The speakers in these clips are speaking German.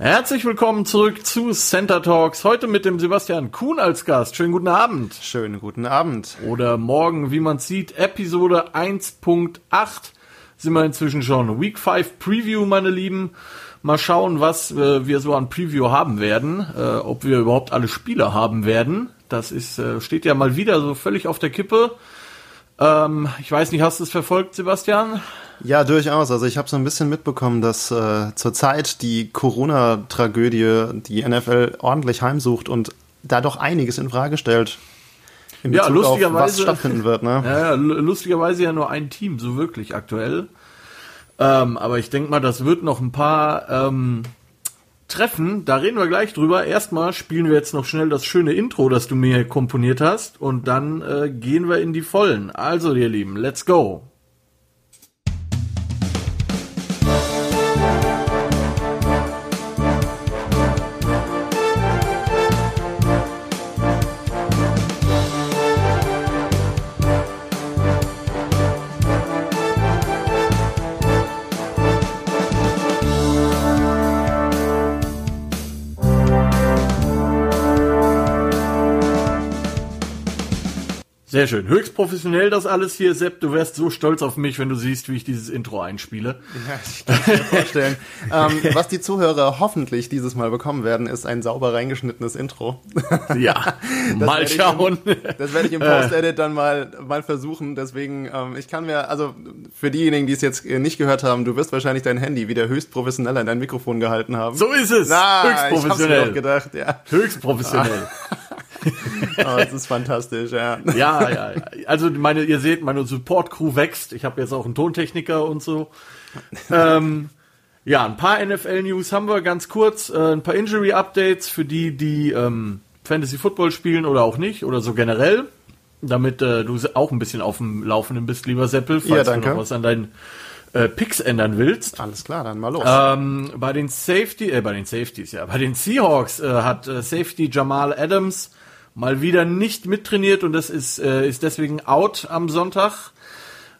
Herzlich willkommen zurück zu Center Talks. Heute mit dem Sebastian Kuhn als Gast. Schönen guten Abend. Schönen guten Abend. Oder morgen, wie man sieht, Episode 1.8 sind wir inzwischen schon. Week 5 Preview, meine Lieben. Mal schauen, was äh, wir so an Preview haben werden. Äh, ob wir überhaupt alle Spiele haben werden. Das ist, äh, steht ja mal wieder so völlig auf der Kippe. Ähm, ich weiß nicht, hast du es verfolgt, Sebastian? Ja, durchaus. Also ich habe so ein bisschen mitbekommen, dass äh, zurzeit die Corona-Tragödie die NFL ordentlich heimsucht und da doch einiges in Frage stellt. In ja, lustigerweise, auf, was stattfinden wird, ne? Ja, lustigerweise ja nur ein Team, so wirklich aktuell. Ähm, aber ich denke mal, das wird noch ein paar ähm, treffen. Da reden wir gleich drüber. Erstmal spielen wir jetzt noch schnell das schöne Intro, das du mir komponiert hast. Und dann äh, gehen wir in die Vollen. Also, ihr Lieben, let's go. Sehr schön. Höchst professionell das alles hier, Sepp. Du wärst so stolz auf mich, wenn du siehst, wie ich dieses Intro einspiele. Ja, ich kann mir vorstellen. ähm, was die Zuhörer hoffentlich dieses Mal bekommen werden, ist ein sauber reingeschnittenes Intro. ja, mal schauen. Im, das werde ich im Post-Edit dann mal, mal versuchen. Deswegen, ähm, ich kann mir, also für diejenigen, die es jetzt nicht gehört haben, du wirst wahrscheinlich dein Handy wieder höchst professionell an dein Mikrofon gehalten haben. So ist es. Na, höchst professionell. Ich hab's mir gedacht, ja. Höchst professionell. oh, das ist fantastisch, ja. Ja, ja. Also meine, ihr seht, meine Support-Crew wächst. Ich habe jetzt auch einen Tontechniker und so. Ähm, ja, ein paar NFL-News haben wir ganz kurz. Äh, ein paar Injury-Updates für die, die ähm, Fantasy Football spielen oder auch nicht oder so generell. Damit äh, du auch ein bisschen auf dem Laufenden bist, lieber Seppel, falls ja, du noch was an deinen äh, Picks ändern willst. Alles klar, dann mal los. Ähm, bei den Safety, äh, bei den Safeties, ja, bei den Seahawks äh, hat äh, Safety Jamal Adams mal wieder nicht mittrainiert und das ist, äh, ist deswegen out am Sonntag.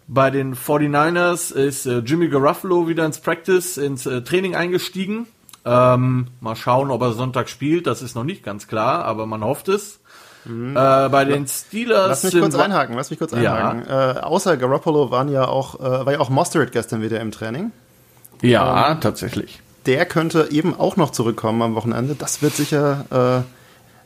Bei den 49ers ist äh, Jimmy Garuffalo wieder ins Practice, ins äh, Training eingestiegen. Ähm, mal schauen, ob er Sonntag spielt. Das ist noch nicht ganz klar, aber man hofft es. Mhm. Äh, bei den Steelers. Lass mich kurz einhaken, lass mich kurz einhaken. Ja. Äh, außer Garoppolo waren ja auch, äh, war ja auch Mostert gestern wieder im Training. Ja, ähm, tatsächlich. Der könnte eben auch noch zurückkommen am Wochenende. Das wird sicher äh,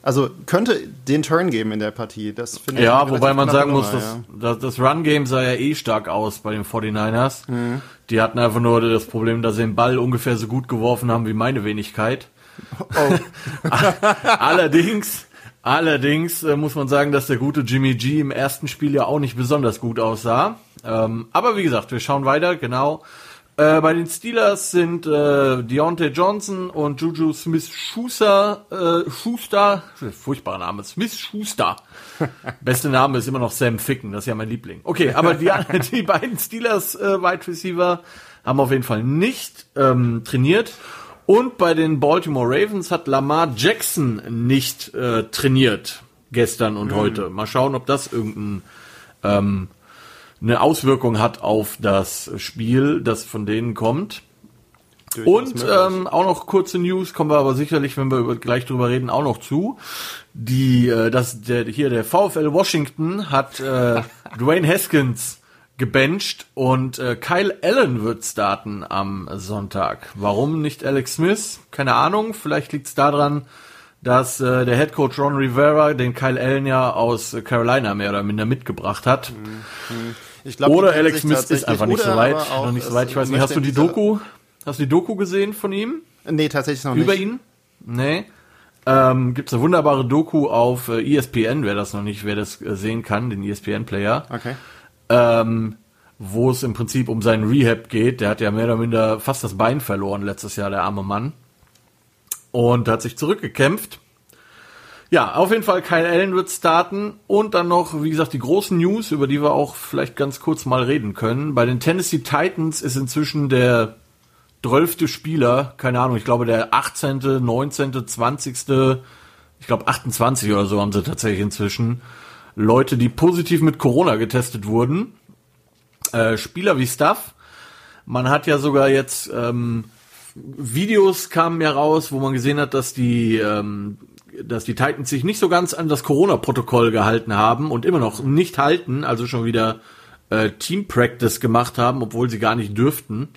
also könnte den Turn geben in der Partie. Das finde ja, wobei man sagen muss, dass, ja. das Run-Game sah ja eh stark aus bei den 49ers. Mhm. Die hatten einfach nur das Problem, dass sie den Ball ungefähr so gut geworfen haben wie meine Wenigkeit. Oh. allerdings, allerdings äh, muss man sagen, dass der gute Jimmy G im ersten Spiel ja auch nicht besonders gut aussah. Ähm, aber wie gesagt, wir schauen weiter, genau. Äh, bei den Steelers sind äh, Deontay Johnson und Juju Smith-Schuster, äh, Schuster, furchtbarer Name, Smith-Schuster. Beste Name ist immer noch Sam Ficken, das ist ja mein Liebling. Okay, aber die, die beiden Steelers äh, Wide Receiver haben auf jeden Fall nicht ähm, trainiert. Und bei den Baltimore Ravens hat Lamar Jackson nicht äh, trainiert gestern und mhm. heute. Mal schauen, ob das irgendein ähm, eine Auswirkung hat auf das Spiel, das von denen kommt. Und ähm, auch noch kurze News, kommen wir aber sicherlich, wenn wir über, gleich drüber reden, auch noch zu. Die, äh, das, der, hier der VfL Washington hat äh, Dwayne Haskins gebencht und äh, Kyle Allen wird starten am Sonntag. Warum nicht Alex Smith? Keine Ahnung. Vielleicht liegt es daran, dass äh, der Head Coach Ron Rivera den Kyle Allen ja aus Carolina mehr oder minder mitgebracht hat. Mhm. Ich glaub, Oder Alex Smith ist einfach nicht so weit. Noch nicht so weit. Ich weiß nicht, hast du die Doku? Hast du die Doku gesehen von ihm? Nee, tatsächlich noch Über nicht. Über ihn? Nee. Ähm, Gibt eine wunderbare Doku auf äh, ESPN, wer das noch nicht, wer das äh, sehen kann, den ESPN-Player. Okay. Ähm, wo es im Prinzip um seinen Rehab geht. Der hat ja mehr oder minder fast das Bein verloren letztes Jahr, der arme Mann. Und hat sich zurückgekämpft ja, auf jeden Fall Kyle Allen wird starten und dann noch, wie gesagt, die großen News, über die wir auch vielleicht ganz kurz mal reden können. Bei den Tennessee Titans ist inzwischen der 12. Spieler, keine Ahnung, ich glaube der 18., 19., 20., ich glaube 28 oder so haben sie tatsächlich inzwischen. Leute, die positiv mit Corona getestet wurden. Äh, Spieler wie Stuff. Man hat ja sogar jetzt ähm, Videos kamen ja raus, wo man gesehen hat, dass die, ähm, dass die Titans sich nicht so ganz an das Corona-Protokoll gehalten haben und immer noch nicht halten, also schon wieder äh, Team Practice gemacht haben, obwohl sie gar nicht dürften.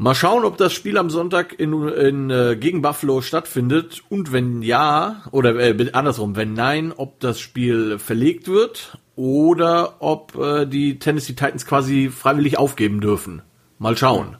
Mal schauen, ob das Spiel am Sonntag in, in äh, gegen Buffalo stattfindet und wenn ja oder äh, andersrum, wenn nein, ob das Spiel verlegt wird oder ob äh, die Tennessee Titans quasi freiwillig aufgeben dürfen. Mal schauen.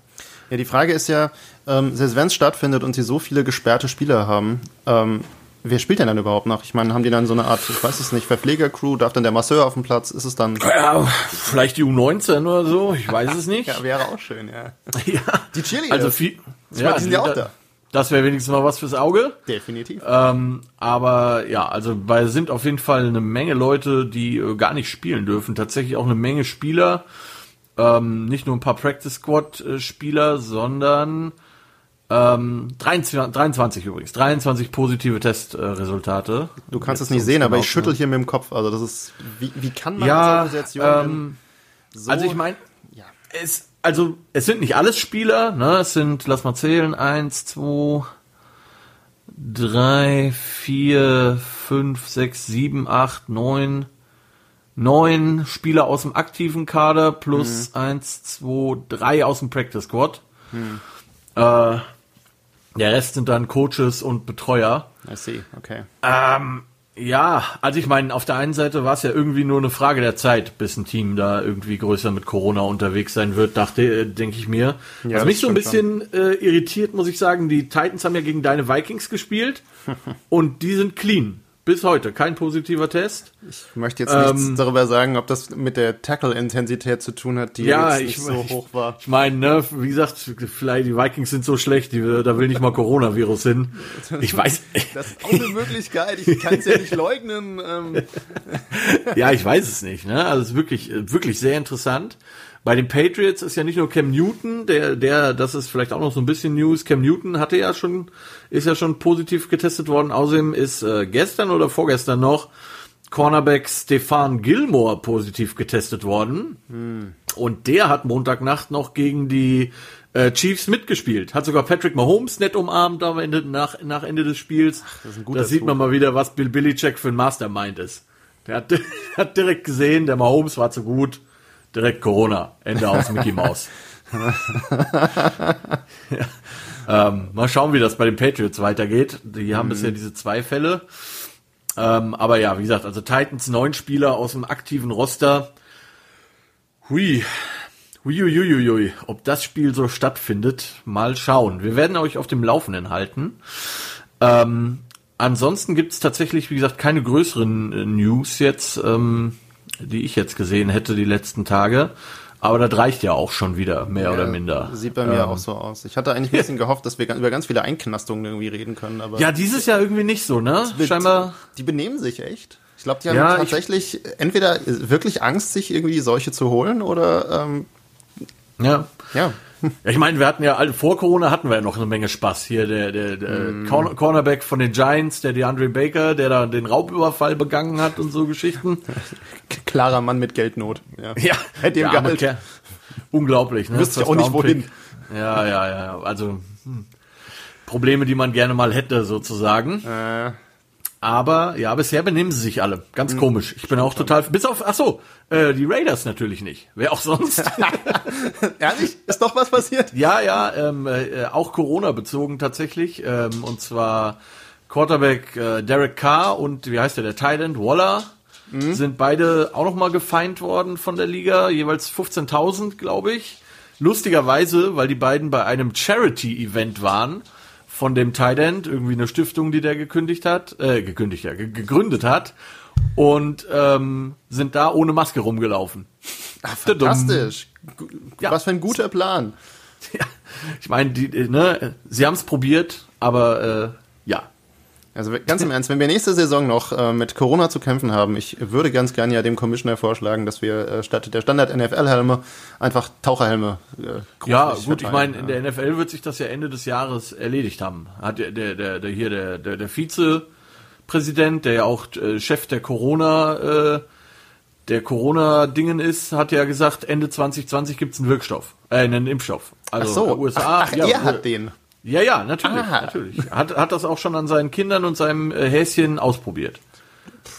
Ja, die Frage ist ja, ähm, selbst wenn es stattfindet und sie so viele gesperrte Spieler haben, ähm, wer spielt denn dann überhaupt noch? Ich meine, haben die dann so eine Art, ich weiß es nicht, Verpflegercrew? Darf dann der Masseur auf dem Platz? Ist es dann. Ja, vielleicht die U19 oder so, ich weiß es nicht. ja, wäre auch schön, ja. ja. Die Cheerleader. Also viel, ja, die sind ja auch da. Das wäre wenigstens mal was fürs Auge. Definitiv. Ähm, aber ja, also bei sind auf jeden Fall eine Menge Leute, die äh, gar nicht spielen dürfen. Tatsächlich auch eine Menge Spieler. Ähm, nicht nur ein paar Practice Squad äh, Spieler, sondern ähm, 23, 23 übrigens, 23 positive Testresultate. Äh, du kannst es nicht sehen, aber ich schüttel hier mit dem Kopf. Also das ist, wie, wie kann man ja, ähm, so Also ich meine, ja. es also es sind nicht alles Spieler, ne? Es sind, lass mal zählen, eins, zwei, drei, vier, fünf, sechs, sieben, acht, neun, neun Spieler aus dem aktiven Kader plus mhm. eins, zwei, drei aus dem Practice Squad. Mhm. Äh, der Rest sind dann Coaches und Betreuer. I see, okay. Ähm, ja, also ich meine, auf der einen Seite war es ja irgendwie nur eine Frage der Zeit, bis ein Team da irgendwie größer mit Corona unterwegs sein wird, dachte, äh, denke ich mir. Ja, Was mich so ein bisschen äh, irritiert, muss ich sagen, die Titans haben ja gegen deine Vikings gespielt und die sind clean. Bis heute kein positiver Test. Ich möchte jetzt ähm, nichts darüber sagen, ob das mit der Tackle-Intensität zu tun hat, die ja, ich, so hoch war. Ich meine, ne, wie gesagt, vielleicht die Vikings sind so schlecht, die, da will nicht mal Coronavirus hin. Ich weiß. Das ist auch eine Möglichkeit. Ich kann es ja nicht leugnen. Ähm. Ja, ich weiß es nicht. Ne? Also es ist wirklich, wirklich sehr interessant. Bei den Patriots ist ja nicht nur Cam Newton, der, der, das ist vielleicht auch noch so ein bisschen News. Cam Newton hatte ja schon, ist ja schon positiv getestet worden. Außerdem ist äh, gestern oder vorgestern noch Cornerback Stefan Gilmore positiv getestet worden. Hm. Und der hat Montagnacht noch gegen die äh, Chiefs mitgespielt. Hat sogar Patrick Mahomes nett umarmt am Ende, nach, nach Ende des Spiels. Ach, da sieht man mal wieder, was Bill Belichick für ein Mastermind ist. Der hat, hat direkt gesehen, der Mahomes war zu gut direkt Corona. Ende aus Mickey Mouse. ja. ähm, mal schauen, wie das bei den Patriots weitergeht. Die haben mhm. bisher diese zwei Fälle. Ähm, aber ja, wie gesagt, also Titans neun Spieler aus dem aktiven Roster. Hui. Huiuiuiui. Ob das Spiel so stattfindet, mal schauen. Wir werden euch auf dem Laufenden halten. Ähm, ansonsten gibt es tatsächlich, wie gesagt, keine größeren äh, News jetzt. Ähm, die ich jetzt gesehen hätte die letzten Tage. Aber das reicht ja auch schon wieder, mehr ja, oder minder. Sieht bei mir ähm, auch so aus. Ich hatte eigentlich ein bisschen gehofft, dass wir über ganz viele Einknastungen irgendwie reden können. Aber ja, dieses Jahr irgendwie nicht so, ne? Scheinbar. Die benehmen sich echt. Ich glaube, die haben ja, tatsächlich ich, entweder wirklich Angst, sich irgendwie solche zu holen oder ähm, ja. Ja. Ja, ich meine, wir hatten ja vor Corona hatten wir ja noch eine Menge Spaß hier. Der, der, der mm. Cornerback von den Giants, der DeAndre Baker, der da den Raubüberfall begangen hat und so Geschichten. Klarer Mann mit Geldnot. Ja, ja hätte ihm Gehalt. Unglaublich, ne? Wüsste ich auch nicht wohin. Ja, ja, ja. Also hm. Probleme, die man gerne mal hätte, sozusagen. Äh. Aber ja, bisher benehmen sie sich alle. Ganz mhm. komisch. Ich bin auch total. Bis auf. Ach so, äh, die Raiders natürlich nicht. Wer auch sonst. Ehrlich? Ist doch was passiert? Ja, ja, ähm, äh, auch Corona bezogen tatsächlich. Ähm, und zwar Quarterback äh, Derek Carr und wie heißt der, der Thailand Waller mhm. sind beide auch nochmal gefeind worden von der Liga. Jeweils 15.000, glaube ich. Lustigerweise, weil die beiden bei einem Charity-Event waren von dem Tight End, irgendwie eine Stiftung, die der gekündigt hat, äh, gekündigt, ja, gegründet hat und ähm, sind da ohne Maske rumgelaufen. Ach, fantastisch. Ja. Was für ein guter Plan. Ja, ich meine, die, ne, sie haben es probiert, aber äh, also ganz im Ernst, wenn wir nächste Saison noch äh, mit Corona zu kämpfen haben, ich würde ganz gerne ja dem Commissioner vorschlagen, dass wir äh, statt der Standard NFL-Helme einfach Taucherhelme. Äh, ja, gut, ich meine, in der NFL wird sich das ja Ende des Jahres erledigt haben. Hat der, der, der, der hier der, der, der Vizepräsident, der ja auch äh, Chef der Corona, äh, der Corona-Dingen ist, hat ja gesagt, Ende 2020 gibt's einen Wirkstoff, äh, einen Impfstoff. Also Ach so, USA. ach, ach ja, er hat den. Ja, ja, natürlich, Ah. natürlich. Hat, hat das auch schon an seinen Kindern und seinem äh, Häschen ausprobiert.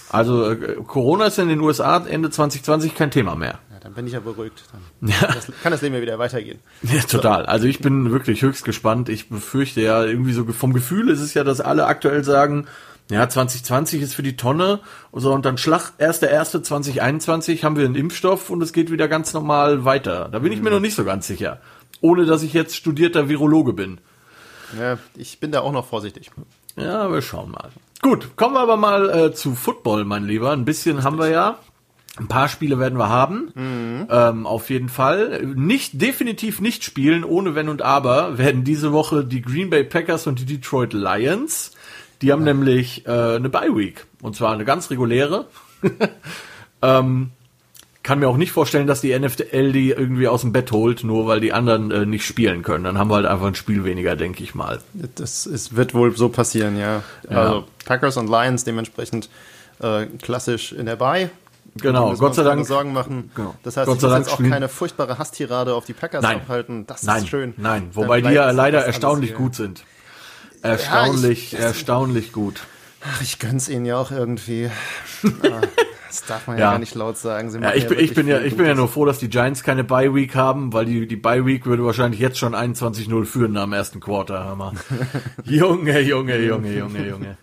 Also äh, Corona ist in den USA Ende 2020 kein Thema mehr. Ja, dann bin ich ja beruhigt. Dann das, kann das Leben ja wieder weitergehen. Ja, total. Also ich bin wirklich höchst gespannt. Ich befürchte ja irgendwie so vom Gefühl ist es ja, dass alle aktuell sagen, ja, 2020 ist für die Tonne und so und dann Schlag 1.1.2021 haben wir einen Impfstoff und es geht wieder ganz normal weiter. Da bin ich mir noch nicht so ganz sicher. Ohne dass ich jetzt studierter Virologe bin. Ja, ich bin da auch noch vorsichtig. Ja, wir schauen mal. Gut, kommen wir aber mal äh, zu Football, mein Lieber. Ein bisschen haben wir ja. Ein paar Spiele werden wir haben. Ähm, auf jeden Fall. Nicht, definitiv nicht spielen, ohne Wenn und Aber, werden diese Woche die Green Bay Packers und die Detroit Lions. Die haben nämlich äh, eine Bye Week. Und zwar eine ganz reguläre. ähm, kann mir auch nicht vorstellen, dass die NFL die irgendwie aus dem Bett holt, nur weil die anderen äh, nicht spielen können. Dann haben wir halt einfach ein Spiel weniger, denke ich mal. Das ist, wird wohl so passieren, ja. Also Packers und Lions dementsprechend äh, klassisch in der Bye. Genau, Gott sei Dank. Sorgen machen. Genau. Das heißt, Gott ich sei muss Dank jetzt auch keine furchtbare Hasstirade auf die Packers Nein. abhalten. Das Nein, ist schön. nein, wobei die ja leider erstaunlich gut sind. Erstaunlich, ich- erstaunlich gut. Ach, ich gönn's ihnen ja auch irgendwie. Ah, das darf man ja, Ja. gar nicht laut sagen. Ja, ich, bin, ich bin ja, ich bin ja nur froh, dass die Giants keine Bye Week haben, weil die, die Bye Week würde wahrscheinlich jetzt schon 21-0 führen am ersten Quarter, Hammer. Junge, Junge, Junge, Junge, Junge.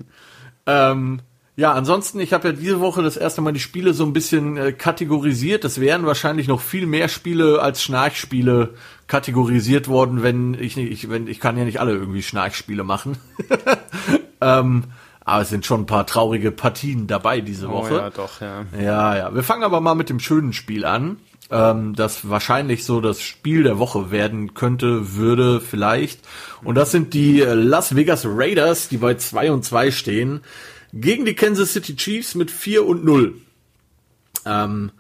ähm, ja, ansonsten, ich habe ja diese Woche das erste Mal die Spiele so ein bisschen äh, kategorisiert. Es wären wahrscheinlich noch viel mehr Spiele als Schnarchspiele kategorisiert worden, wenn ich nicht, ich, wenn, ich kann ja nicht alle irgendwie Schnarchspiele machen. ähm, aber es sind schon ein paar traurige Partien dabei diese Oh Woche. ja, doch, ja. Ja, ja. Wir fangen aber mal mit dem schönen Spiel an, ähm, das wahrscheinlich so das Spiel der Woche werden könnte, würde vielleicht. Und das sind die äh, Las Vegas Raiders, die bei 2 und 2 stehen, gegen die Kansas City Chiefs mit 4 und 0. Ähm,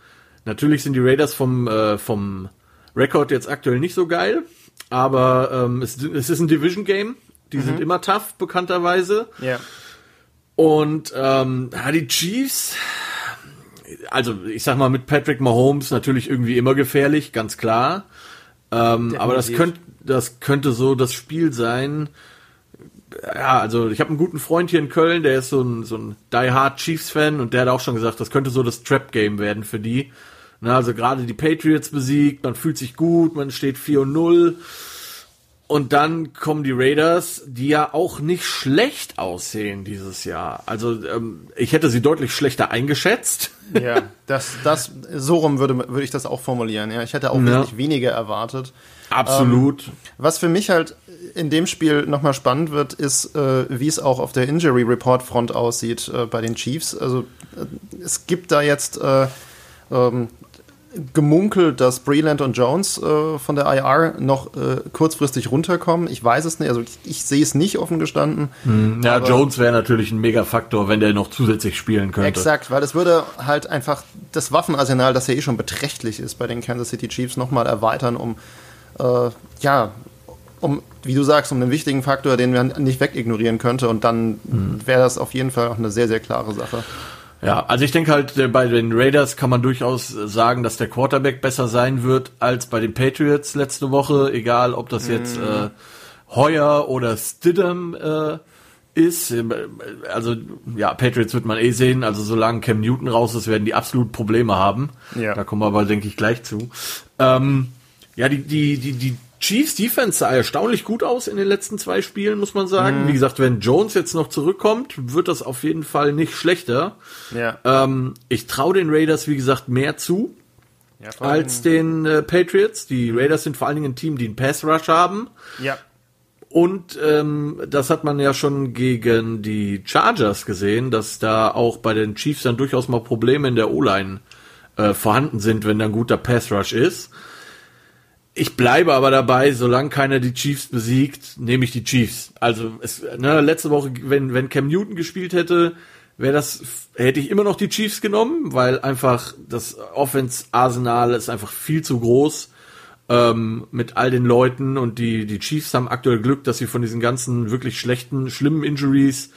natürlich sind die Raiders vom, äh, vom Rekord jetzt aktuell nicht so geil, aber ähm, es, es ist ein Division Game. Die sind immer tough, bekannterweise. Ja. Und ähm, die Chiefs, also ich sag mal mit Patrick Mahomes natürlich irgendwie immer gefährlich, ganz klar. Ähm, aber das könnte das könnte so das Spiel sein. Ja, also ich habe einen guten Freund hier in Köln, der ist so ein, so ein Die Hard Chiefs Fan und der hat auch schon gesagt, das könnte so das Trap Game werden für die. Na, also gerade die Patriots besiegt, man fühlt sich gut, man steht 4 und 0. Und dann kommen die Raiders, die ja auch nicht schlecht aussehen dieses Jahr. Also ähm, ich hätte sie deutlich schlechter eingeschätzt. Ja, das, das, so rum würde, würde ich das auch formulieren. Ja, ich hätte auch Ja. wesentlich weniger erwartet. Absolut. Was für mich halt in dem Spiel nochmal spannend wird, ist, äh, wie es auch auf der Injury Report Front aussieht äh, bei den Chiefs. Also äh, es gibt da jetzt äh, ähm, gemunkelt, dass Breland und Jones äh, von der IR noch äh, kurzfristig runterkommen. Ich weiß es nicht, also ich, ich sehe es nicht offen gestanden. ja, Jones wäre natürlich ein Mega-Faktor, wenn der noch zusätzlich spielen könnte. Exakt, weil es würde halt einfach das Waffenarsenal, das ja eh schon beträchtlich ist bei den Kansas City Chiefs, nochmal erweitern, um äh, ja, um, wie du sagst, um einen wichtigen Faktor, den man nicht wegignorieren könnte. Und dann wäre das auf jeden Fall auch eine sehr, sehr klare Sache. Ja, also ich denke halt, äh, bei den Raiders kann man durchaus sagen, dass der Quarterback besser sein wird als bei den Patriots letzte Woche, egal ob das jetzt äh, Heuer oder Stidham äh, ist. Ähm, äh, Also ja, Patriots wird man eh sehen. Also solange Cam Newton raus ist, werden die absolut Probleme haben. Ja. Da kommen wir aber, denke ich, gleich zu. Ähm, ja, die, die, die, die Chiefs Defense sah erstaunlich gut aus in den letzten zwei Spielen, muss man sagen. Wie gesagt, wenn Jones jetzt noch zurückkommt, wird das auf jeden Fall nicht schlechter. Ja. Ähm, ich traue den Raiders, wie gesagt, mehr zu ja, als den äh, Patriots. Die Raiders sind vor allen Dingen ein Team, die einen Pass Rush haben. ja. Und ähm, das hat man ja schon gegen die Chargers gesehen, dass da auch bei den Chiefs dann durchaus mal Probleme in der O-Line äh, vorhanden sind, wenn da ein guter Pass Rush ist. Ich bleibe aber dabei, solange keiner die Chiefs besiegt, nehme ich die Chiefs. Also es, ne, letzte Woche, wenn wenn Cam Newton gespielt hätte, wäre das hätte ich immer noch die Chiefs genommen, weil einfach das Offense-Arsenal ist einfach viel zu groß ähm, mit all den Leuten und die die Chiefs haben aktuell Glück, dass sie von diesen ganzen wirklich schlechten, schlimmen Injuries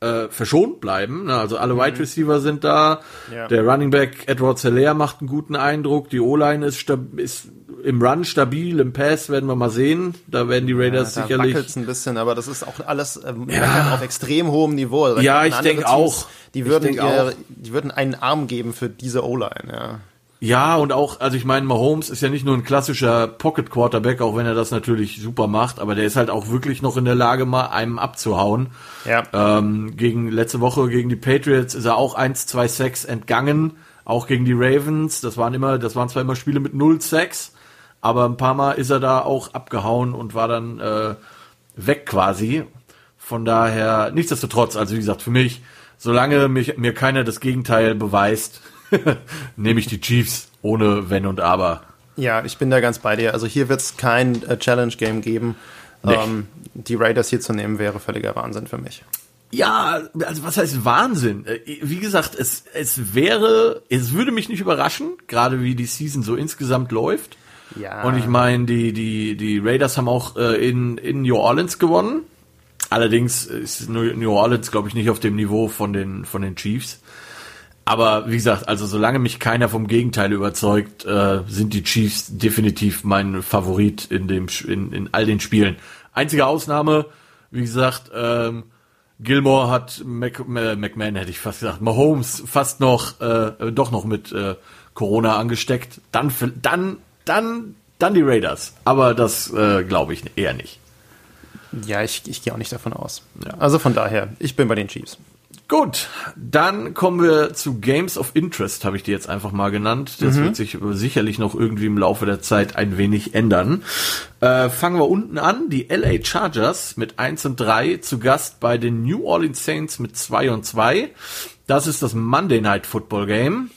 äh, verschont bleiben. Ne? Also alle Wide Receiver sind da. Ja. Der Running Back Edward Zeller macht einen guten Eindruck. Die O-Line ist, stab- ist im Run stabil, im Pass werden wir mal sehen. Da werden die Raiders ja, da sicherlich. ein bisschen, aber das ist auch alles ähm, ja. auf extrem hohem Niveau. Also ja, ich denke auch. Die würden, ihr, die würden einen Arm geben für diese O-Line, ja. Ja, und auch, also ich meine, Mahomes ist ja nicht nur ein klassischer Pocket Quarterback, auch wenn er das natürlich super macht, aber der ist halt auch wirklich noch in der Lage, mal einem abzuhauen. Ja. Ähm, gegen letzte Woche gegen die Patriots ist er auch 1, 2 6 entgangen, auch gegen die Ravens. Das waren immer, das waren zwar immer Spiele mit 0 6, aber ein paar Mal ist er da auch abgehauen und war dann äh, weg quasi. Von daher, nichtsdestotrotz, also wie gesagt, für mich, solange mich, mir keiner das Gegenteil beweist, nehme ich die Chiefs ohne Wenn und Aber. Ja, ich bin da ganz bei dir. Also hier wird es kein äh, Challenge-Game geben. Nee. Ähm, die Raiders hier zu nehmen wäre völliger Wahnsinn für mich. Ja, also was heißt Wahnsinn? Äh, wie gesagt, es, es wäre, es würde mich nicht überraschen, gerade wie die Season so insgesamt läuft. Ja. Und ich meine, die, die, die Raiders haben auch äh, in, in New Orleans gewonnen. Allerdings ist New Orleans, glaube ich, nicht auf dem Niveau von den, von den Chiefs. Aber wie gesagt, also solange mich keiner vom Gegenteil überzeugt, äh, sind die Chiefs definitiv mein Favorit in dem in, in all den Spielen. Einzige Ausnahme, wie gesagt, ähm, Gilmore hat Mac, äh, McMahon hätte ich fast gesagt, Mahomes fast noch äh, doch noch mit äh, Corona angesteckt. Dann dann dann dann die Raiders, aber das äh, glaube ich eher nicht. Ja, ich, ich gehe auch nicht davon aus. Ja. Also von daher, ich bin bei den Chiefs. Gut, dann kommen wir zu Games of Interest, habe ich die jetzt einfach mal genannt. Das mhm. wird sich sicherlich noch irgendwie im Laufe der Zeit ein wenig ändern. Äh, fangen wir unten an. Die LA Chargers mit 1 und 3 zu Gast bei den New Orleans Saints mit 2 und 2. Das ist das Monday Night Football Game.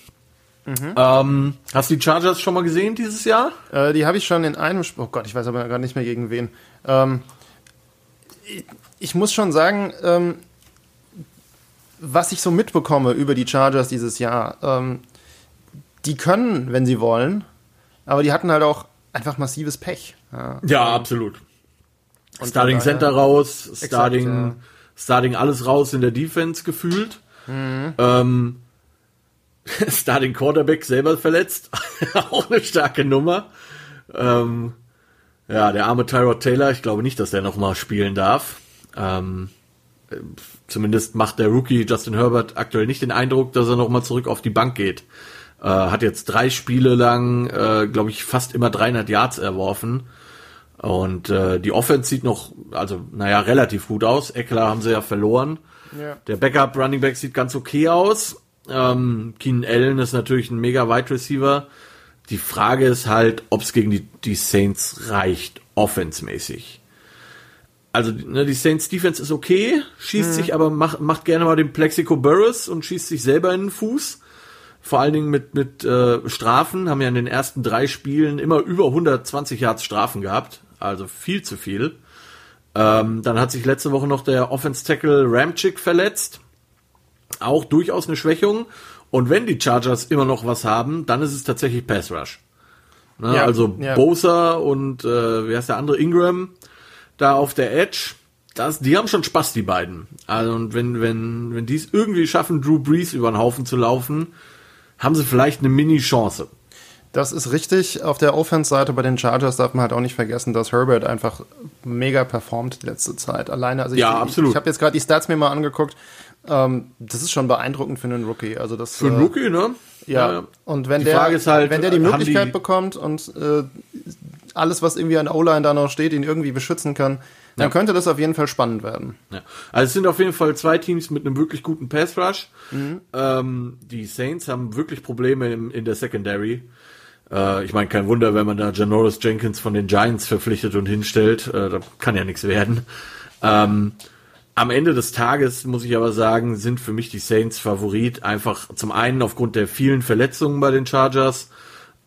Mhm. Ähm, hast du die Chargers schon mal gesehen dieses Jahr? Äh, die habe ich schon in einem Spiel. Oh Gott, ich weiß aber gar nicht mehr gegen wen. Ähm, ich, ich, muss schon sagen, ähm, was ich so mitbekomme über die Chargers dieses Jahr, ähm, die können, wenn sie wollen, aber die hatten halt auch einfach massives Pech. Ja, ja absolut. Und Starting Center raus, Starting, exakt, ja. Starting alles raus in der Defense gefühlt. Mhm. Ähm, Starting Quarterback selber verletzt, auch eine starke Nummer. Ähm, ja, der arme Tyrod Taylor, ich glaube nicht, dass der nochmal spielen darf. Ähm, zumindest macht der Rookie Justin Herbert aktuell nicht den Eindruck, dass er nochmal zurück auf die Bank geht. Äh, hat jetzt drei Spiele lang, äh, glaube ich, fast immer 300 Yards erworfen. Und äh, die Offense sieht noch, also naja, relativ gut aus. Eckler haben sie ja verloren. Ja. Der Backup Running Back sieht ganz okay aus. Ähm, Keenan Allen ist natürlich ein mega Wide Receiver. Die Frage ist halt, ob es gegen die, die Saints reicht, offensmäßig also ne, die Saints Defense ist okay, schießt mhm. sich aber macht, macht gerne mal den Plexico Burris und schießt sich selber in den Fuß. Vor allen Dingen mit mit äh, Strafen haben ja in den ersten drei Spielen immer über 120 Yards Strafen gehabt, also viel zu viel. Ähm, dann hat sich letzte Woche noch der Offense Tackle Ramchick verletzt, auch durchaus eine Schwächung. Und wenn die Chargers immer noch was haben, dann ist es tatsächlich Pass Rush. Ne, ja, also ja. Bosa und äh, wie heißt der andere Ingram da auf der Edge, das, die haben schon Spaß, die beiden. Also, und wenn, wenn, wenn die es irgendwie schaffen, Drew Brees über den Haufen zu laufen, haben sie vielleicht eine Mini-Chance. Das ist richtig. Auf der Offense-Seite bei den Chargers darf man halt auch nicht vergessen, dass Herbert einfach mega performt die letzte Zeit. Alleine, also ich, ja, absolut. ich, ich habe jetzt gerade die Stats mir mal angeguckt. Ähm, das ist schon beeindruckend für einen Rookie. Also das, für einen äh, Rookie, ne? Ja. ja. Und wenn die der, halt, wenn der die Möglichkeit die bekommt und äh, alles, was irgendwie an O-Line da noch steht, ihn irgendwie beschützen kann, dann ja. könnte das auf jeden Fall spannend werden. Ja. Also es sind auf jeden Fall zwei Teams mit einem wirklich guten Pass Rush. Mhm. Ähm, die Saints haben wirklich Probleme in, in der Secondary. Äh, ich meine, kein Wunder, wenn man da Janoris Jenkins von den Giants verpflichtet und hinstellt. Äh, da kann ja nichts werden. Ähm, am Ende des Tages muss ich aber sagen, sind für mich die Saints Favorit. Einfach zum einen aufgrund der vielen Verletzungen bei den Chargers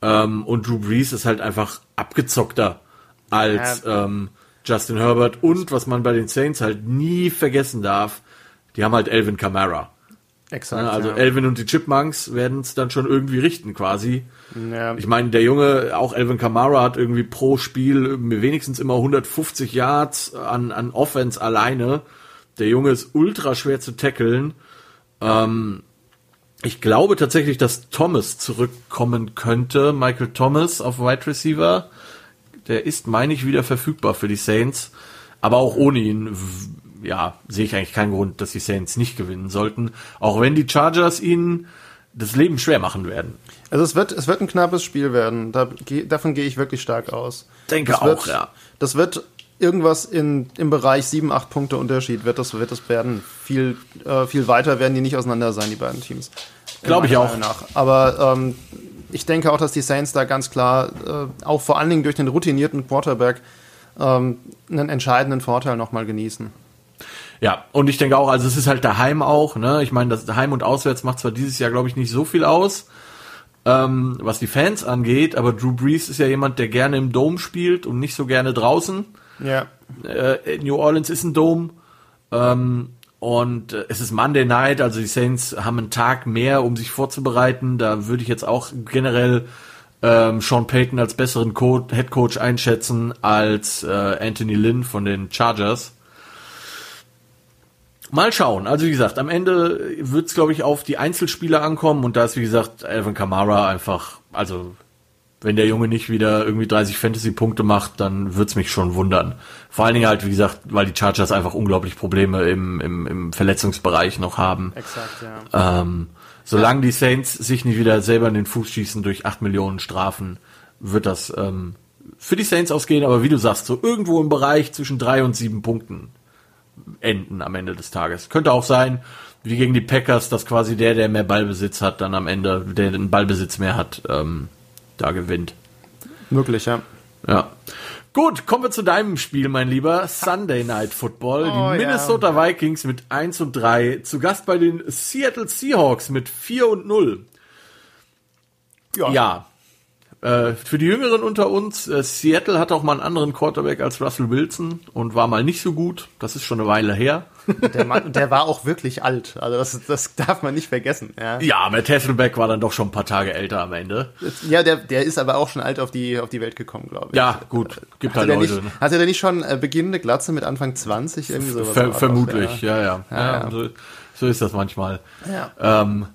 ähm, und Drew Brees ist halt einfach abgezockter als ja. ähm, Justin Herbert. Und was man bei den Saints halt nie vergessen darf, die haben halt Elvin Kamara. Exakt. Ja, also ja. Elvin und die Chipmunks werden es dann schon irgendwie richten, quasi. Ja. Ich meine, der Junge, auch Elvin Kamara hat irgendwie pro Spiel wenigstens immer 150 Yards an, an Offense alleine. Der Junge ist ultra schwer zu tackeln. Ähm, Ich glaube tatsächlich, dass Thomas zurückkommen könnte. Michael Thomas auf Wide Receiver. Der ist, meine ich, wieder verfügbar für die Saints. Aber auch ohne ihn, ja, sehe ich eigentlich keinen Grund, dass die Saints nicht gewinnen sollten. Auch wenn die Chargers ihnen das Leben schwer machen werden. Also es wird, es wird ein knappes Spiel werden. Da, davon gehe ich wirklich stark aus. Denke das auch, wird, ja. Das wird irgendwas in, im Bereich 7, 8 Punkte Unterschied wird das, wird das werden. Viel, äh, viel weiter werden die nicht auseinander sein, die beiden Teams. Glaube ich auch. Nach. Aber ähm, ich denke auch, dass die Saints da ganz klar, äh, auch vor allen Dingen durch den routinierten Quarterback, ähm, einen entscheidenden Vorteil nochmal genießen. Ja, und ich denke auch, also es ist halt daheim auch, ne? Ich meine, das Heim und Auswärts macht zwar dieses Jahr, glaube ich, nicht so viel aus, ähm, was die Fans angeht, aber Drew Brees ist ja jemand, der gerne im Dome spielt und nicht so gerne draußen. Ja. Äh, New Orleans ist ein Dome. Ähm, und äh, es ist Monday Night, also die Saints haben einen Tag mehr, um sich vorzubereiten. Da würde ich jetzt auch generell ähm, Sean Payton als besseren Co Head Coach einschätzen als äh, Anthony Lynn von den Chargers. Mal schauen. Also wie gesagt, am Ende wird es, glaube ich, auf die Einzelspieler ankommen und da ist, wie gesagt, Alvin Kamara einfach, also wenn der Junge nicht wieder irgendwie 30 Fantasy-Punkte macht, dann wird's mich schon wundern. Vor allen Dingen halt, wie gesagt, weil die Chargers einfach unglaublich Probleme im, im, im Verletzungsbereich noch haben. Exakt, ja. Ähm, solange die Saints sich nicht wieder selber in den Fuß schießen durch 8 Millionen Strafen, wird das ähm, für die Saints ausgehen, aber wie du sagst, so irgendwo im Bereich zwischen drei und sieben Punkten enden am Ende des Tages. Könnte auch sein, wie gegen die Packers, dass quasi der, der mehr Ballbesitz hat, dann am Ende, der den Ballbesitz mehr hat, ähm, da gewinnt. Möglich, ja. Ja. Gut, kommen wir zu deinem Spiel, mein Lieber. Sunday Night Football. Oh, die ja. Minnesota Vikings mit 1 und 3. Zu Gast bei den Seattle Seahawks mit 4 und 0. Ja. Äh, für die Jüngeren unter uns, äh, Seattle hat auch mal einen anderen Quarterback als Russell Wilson und war mal nicht so gut. Das ist schon eine Weile her. Der, Mann, der war auch wirklich alt. Also das, das darf man nicht vergessen. Ja, Ja, Matt Hasselbeck war dann doch schon ein paar Tage älter am Ende. ja der, der ist aber auch schon alt auf die, auf die Welt gekommen, glaube ich. Ja, gut, gibt Hatte halt Leute. nicht, hatte der nicht schon äh, beginnende Glatze mit Anfang 20? Irgendwie sowas Ver vermutlich, ja. ja, ja. ja, ja. So, so ist das manchmal. Ja. Ähm,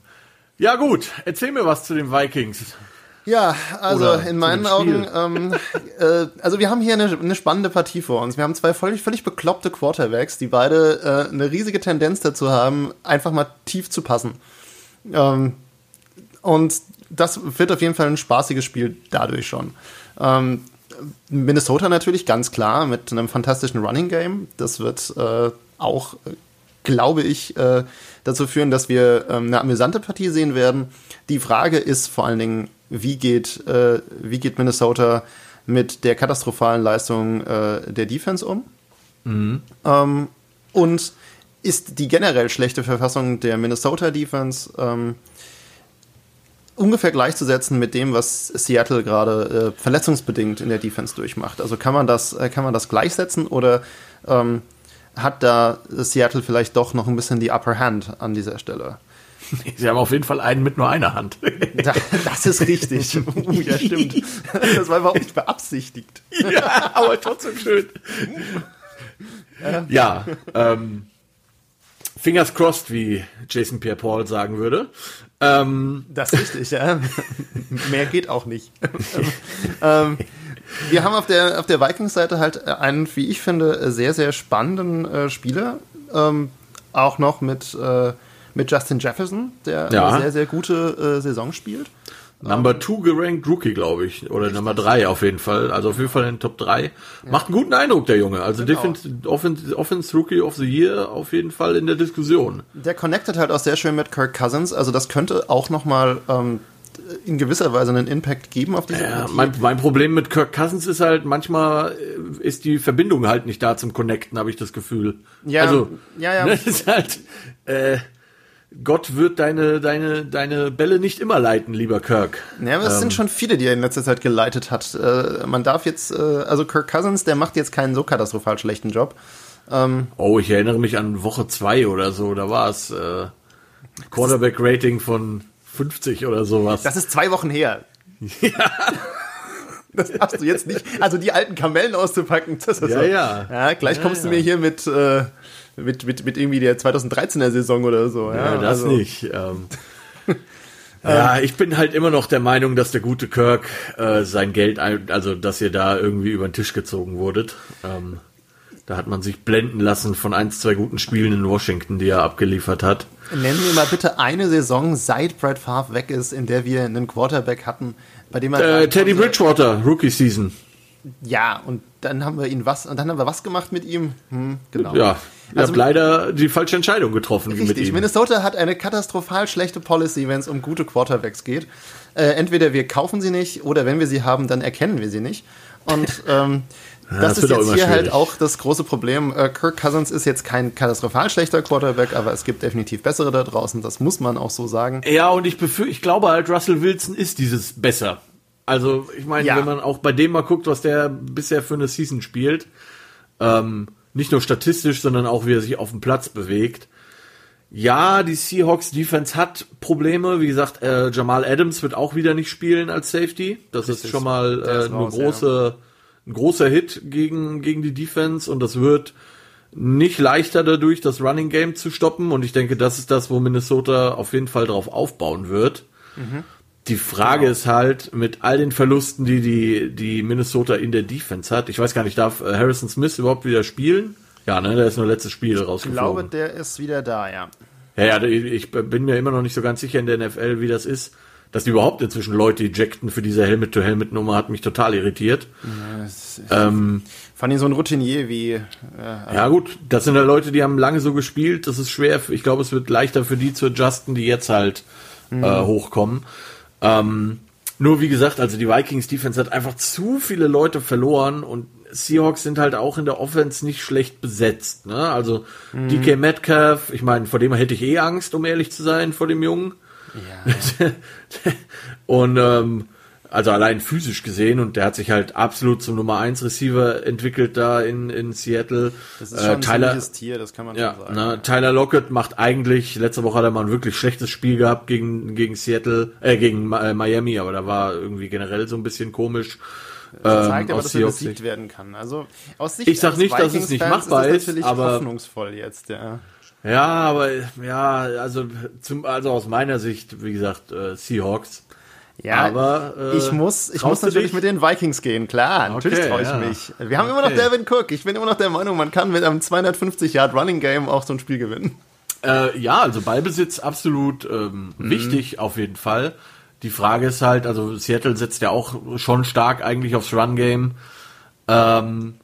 ja gut, erzähl mir was zu den Vikings. Ja, also Oder in meinen Augen, ähm, äh, also wir haben hier eine, eine spannende Partie vor uns. Wir haben zwei völlig, völlig bekloppte Quarterbacks, die beide äh, eine riesige Tendenz dazu haben, einfach mal tief zu passen. Ähm, und das wird auf jeden Fall ein spaßiges Spiel dadurch schon. Ähm, Minnesota natürlich ganz klar mit einem fantastischen Running Game. Das wird äh, auch, glaube ich, äh, dazu führen, dass wir ähm, eine amüsante Partie sehen werden. Die Frage ist vor allen Dingen, wie geht, äh, wie geht Minnesota mit der katastrophalen Leistung äh, der Defense um? Ähm, und ist die generell schlechte Verfassung der Minnesota Defense ähm, ungefähr gleichzusetzen mit dem, was Seattle gerade äh, verletzungsbedingt in der Defense durchmacht. Also kann man das, äh, kann man das gleichsetzen oder ähm, hat da Seattle vielleicht doch noch ein bisschen die Upper Hand an dieser Stelle? Sie haben auf jeden Fall einen mit nur einer Hand. Da, das ist richtig. Uh, ja, stimmt. Das war überhaupt nicht beabsichtigt. ja, aber trotzdem schön. Ja, ähm, Fingers crossed, wie Jason Pierre-Paul sagen würde. Ähm, Das ist richtig, ja. Mehr geht auch nicht. ähm, wir haben auf der, auf der Vikings-Seite halt einen, wie ich finde, sehr, sehr spannenden äh, Spieler. Ähm, auch noch mit, äh, mit Justin Jefferson, der Ja. eine sehr, sehr gute äh, Saison spielt. Number 2 gerankt Rookie, glaube ich. Oder Nummer 3 auf jeden Fall. Also auf jeden Fall in den Top 3. Macht einen guten Eindruck, der Junge. Also Genau. Offense, Offense Rookie of the Year auf jeden Fall in der Diskussion. Der connectet halt auch sehr schön mit Kirk Cousins. Also das könnte auch nochmal ähm, in gewisser Weise einen Impact geben auf diese Ja, mein, mein Problem mit Kirk Cousins ist halt, manchmal äh, ist die Verbindung halt nicht da zum Connecten, habe ich das Gefühl. Ja, also, ja, ja. Das ist halt, äh, Gott wird deine, deine, deine Bälle nicht immer leiten, lieber Kirk. Ja, aber es Ähm. sind schon viele, die er in letzter Zeit geleitet hat. Äh, man darf jetzt, äh, also Kirk Cousins, der macht jetzt keinen so katastrophal schlechten Job. Oh, ich erinnere mich an Woche zwei oder so, da war es äh, Quarterback-Rating von 50 oder sowas. Das ist zwei Wochen her. Das darfst du jetzt nicht. Also die alten Kamellen auszupacken, das ist Ja, so. ja. Ja, gleich Ja, kommst du ja. mir hier mit, äh, mit, mit, mit irgendwie der 2013er Saison oder so. Ja, Ja, das also, nicht. Ähm, Ja, ich bin halt immer noch der Meinung, dass der gute Kirk äh, sein Geld, also dass ihr da irgendwie über den Tisch gezogen wurdet. Ähm, da hat man sich blenden lassen von ein, zwei guten Spielen in Washington, die er abgeliefert hat. Nennen wir mal bitte eine Saison, seit Brad Favre weg ist, in der wir einen Quarterback hatten, bei dem man. Äh, Teddy Bridgewater, Rookie Season. Ja, und dann haben wir ihn was, und dann haben wir was gemacht mit ihm? Hm, genau. Ja, ihr also, habt leider die falsche Entscheidung getroffen richtig, mit ihm. Minnesota hat eine katastrophal schlechte Policy, wenn es um gute Quarterbacks geht. Äh, entweder wir kaufen sie nicht oder wenn wir sie haben, dann erkennen wir sie nicht. Und ähm, ja, das, das ist jetzt hier halt auch das große Problem. Äh, Kirk Cousins ist jetzt kein katastrophal schlechter Quarterback, aber es gibt definitiv bessere da draußen. Das muss man auch so sagen. Ja, und ich befürchte, ich glaube halt, Russell Wilson ist dieses besser. Also, ich meine, ja. wenn man auch bei dem mal guckt, was der bisher für eine Season spielt, ähm, nicht nur statistisch, sondern auch wie er sich auf dem Platz bewegt. Ja, die Seahawks Defense hat Probleme. Wie gesagt, äh, Jamal Adams wird auch wieder nicht spielen als Safety. Das Richtig. ist schon mal äh, eine raus, große, ja. ein großer Hit gegen, gegen die Defense und das wird nicht leichter dadurch, das Running Game zu stoppen. Und ich denke, das ist das, wo Minnesota auf jeden Fall drauf aufbauen wird. Mhm. Die Frage genau. ist halt, mit all den Verlusten, die, die die Minnesota in der Defense hat, ich weiß gar nicht, darf äh, Harrison Smith überhaupt wieder spielen? Ja, ne, der ist nur letztes Spiel rausgeflogen. Ich glaube, der ist wieder da, ja. Ja, ja, ich bin mir immer noch nicht so ganz sicher in der NFL, wie das ist. Dass die überhaupt inzwischen Leute ejecten für diese Helmet-to-Helmet-Nummer hat mich total irritiert. Ja, ähm, fand ihn so ein Routinier wie. Äh, ja gut, das sind ja Leute, die haben lange so gespielt. Das ist schwer. Ich glaube, es wird leichter für die zu adjusten, die jetzt halt mhm. äh, hochkommen. Ähm, nur wie gesagt, also die Vikings Defense hat einfach zu viele Leute verloren und Seahawks sind halt auch in der Offense nicht schlecht besetzt. Ne? Also mhm. DK Metcalf, ich meine, vor dem hätte ich eh Angst, um ehrlich zu sein, vor dem Jungen. Ja. und ähm, also allein physisch gesehen und der hat sich halt absolut zum Nummer 1 Receiver entwickelt da in, in Seattle. Das ist schon äh, Tyler, ein Tier, das kann man ja, schon sagen. Na, Tyler Lockett macht eigentlich, letzte Woche hat er mal ein wirklich schlechtes Spiel gehabt gegen, gegen Seattle, äh, gegen äh, Miami, aber da war irgendwie generell so ein bisschen komisch. Das zeigt ähm, aber, dass er besiegt werden kann. Also aus Sicht ich sag nicht, dass es nicht machbar ist, ist aber hoffnungsvoll jetzt, ja. Ja, aber ja, also zum, also aus meiner Sicht, wie gesagt, äh, Seahawks. Ja, aber äh, ich muss, ich muss natürlich dich? mit den Vikings gehen, klar. Okay, natürlich traue ich ja. mich. Wir haben okay. immer noch Devin Cook. Ich bin immer noch der Meinung, man kann mit einem 250 Yard Running Game auch so ein Spiel gewinnen. Äh, ja, also Ballbesitz absolut ähm, mhm. wichtig auf jeden Fall. Die Frage ist halt, also Seattle setzt ja auch schon stark eigentlich aufs Run Game. Ähm,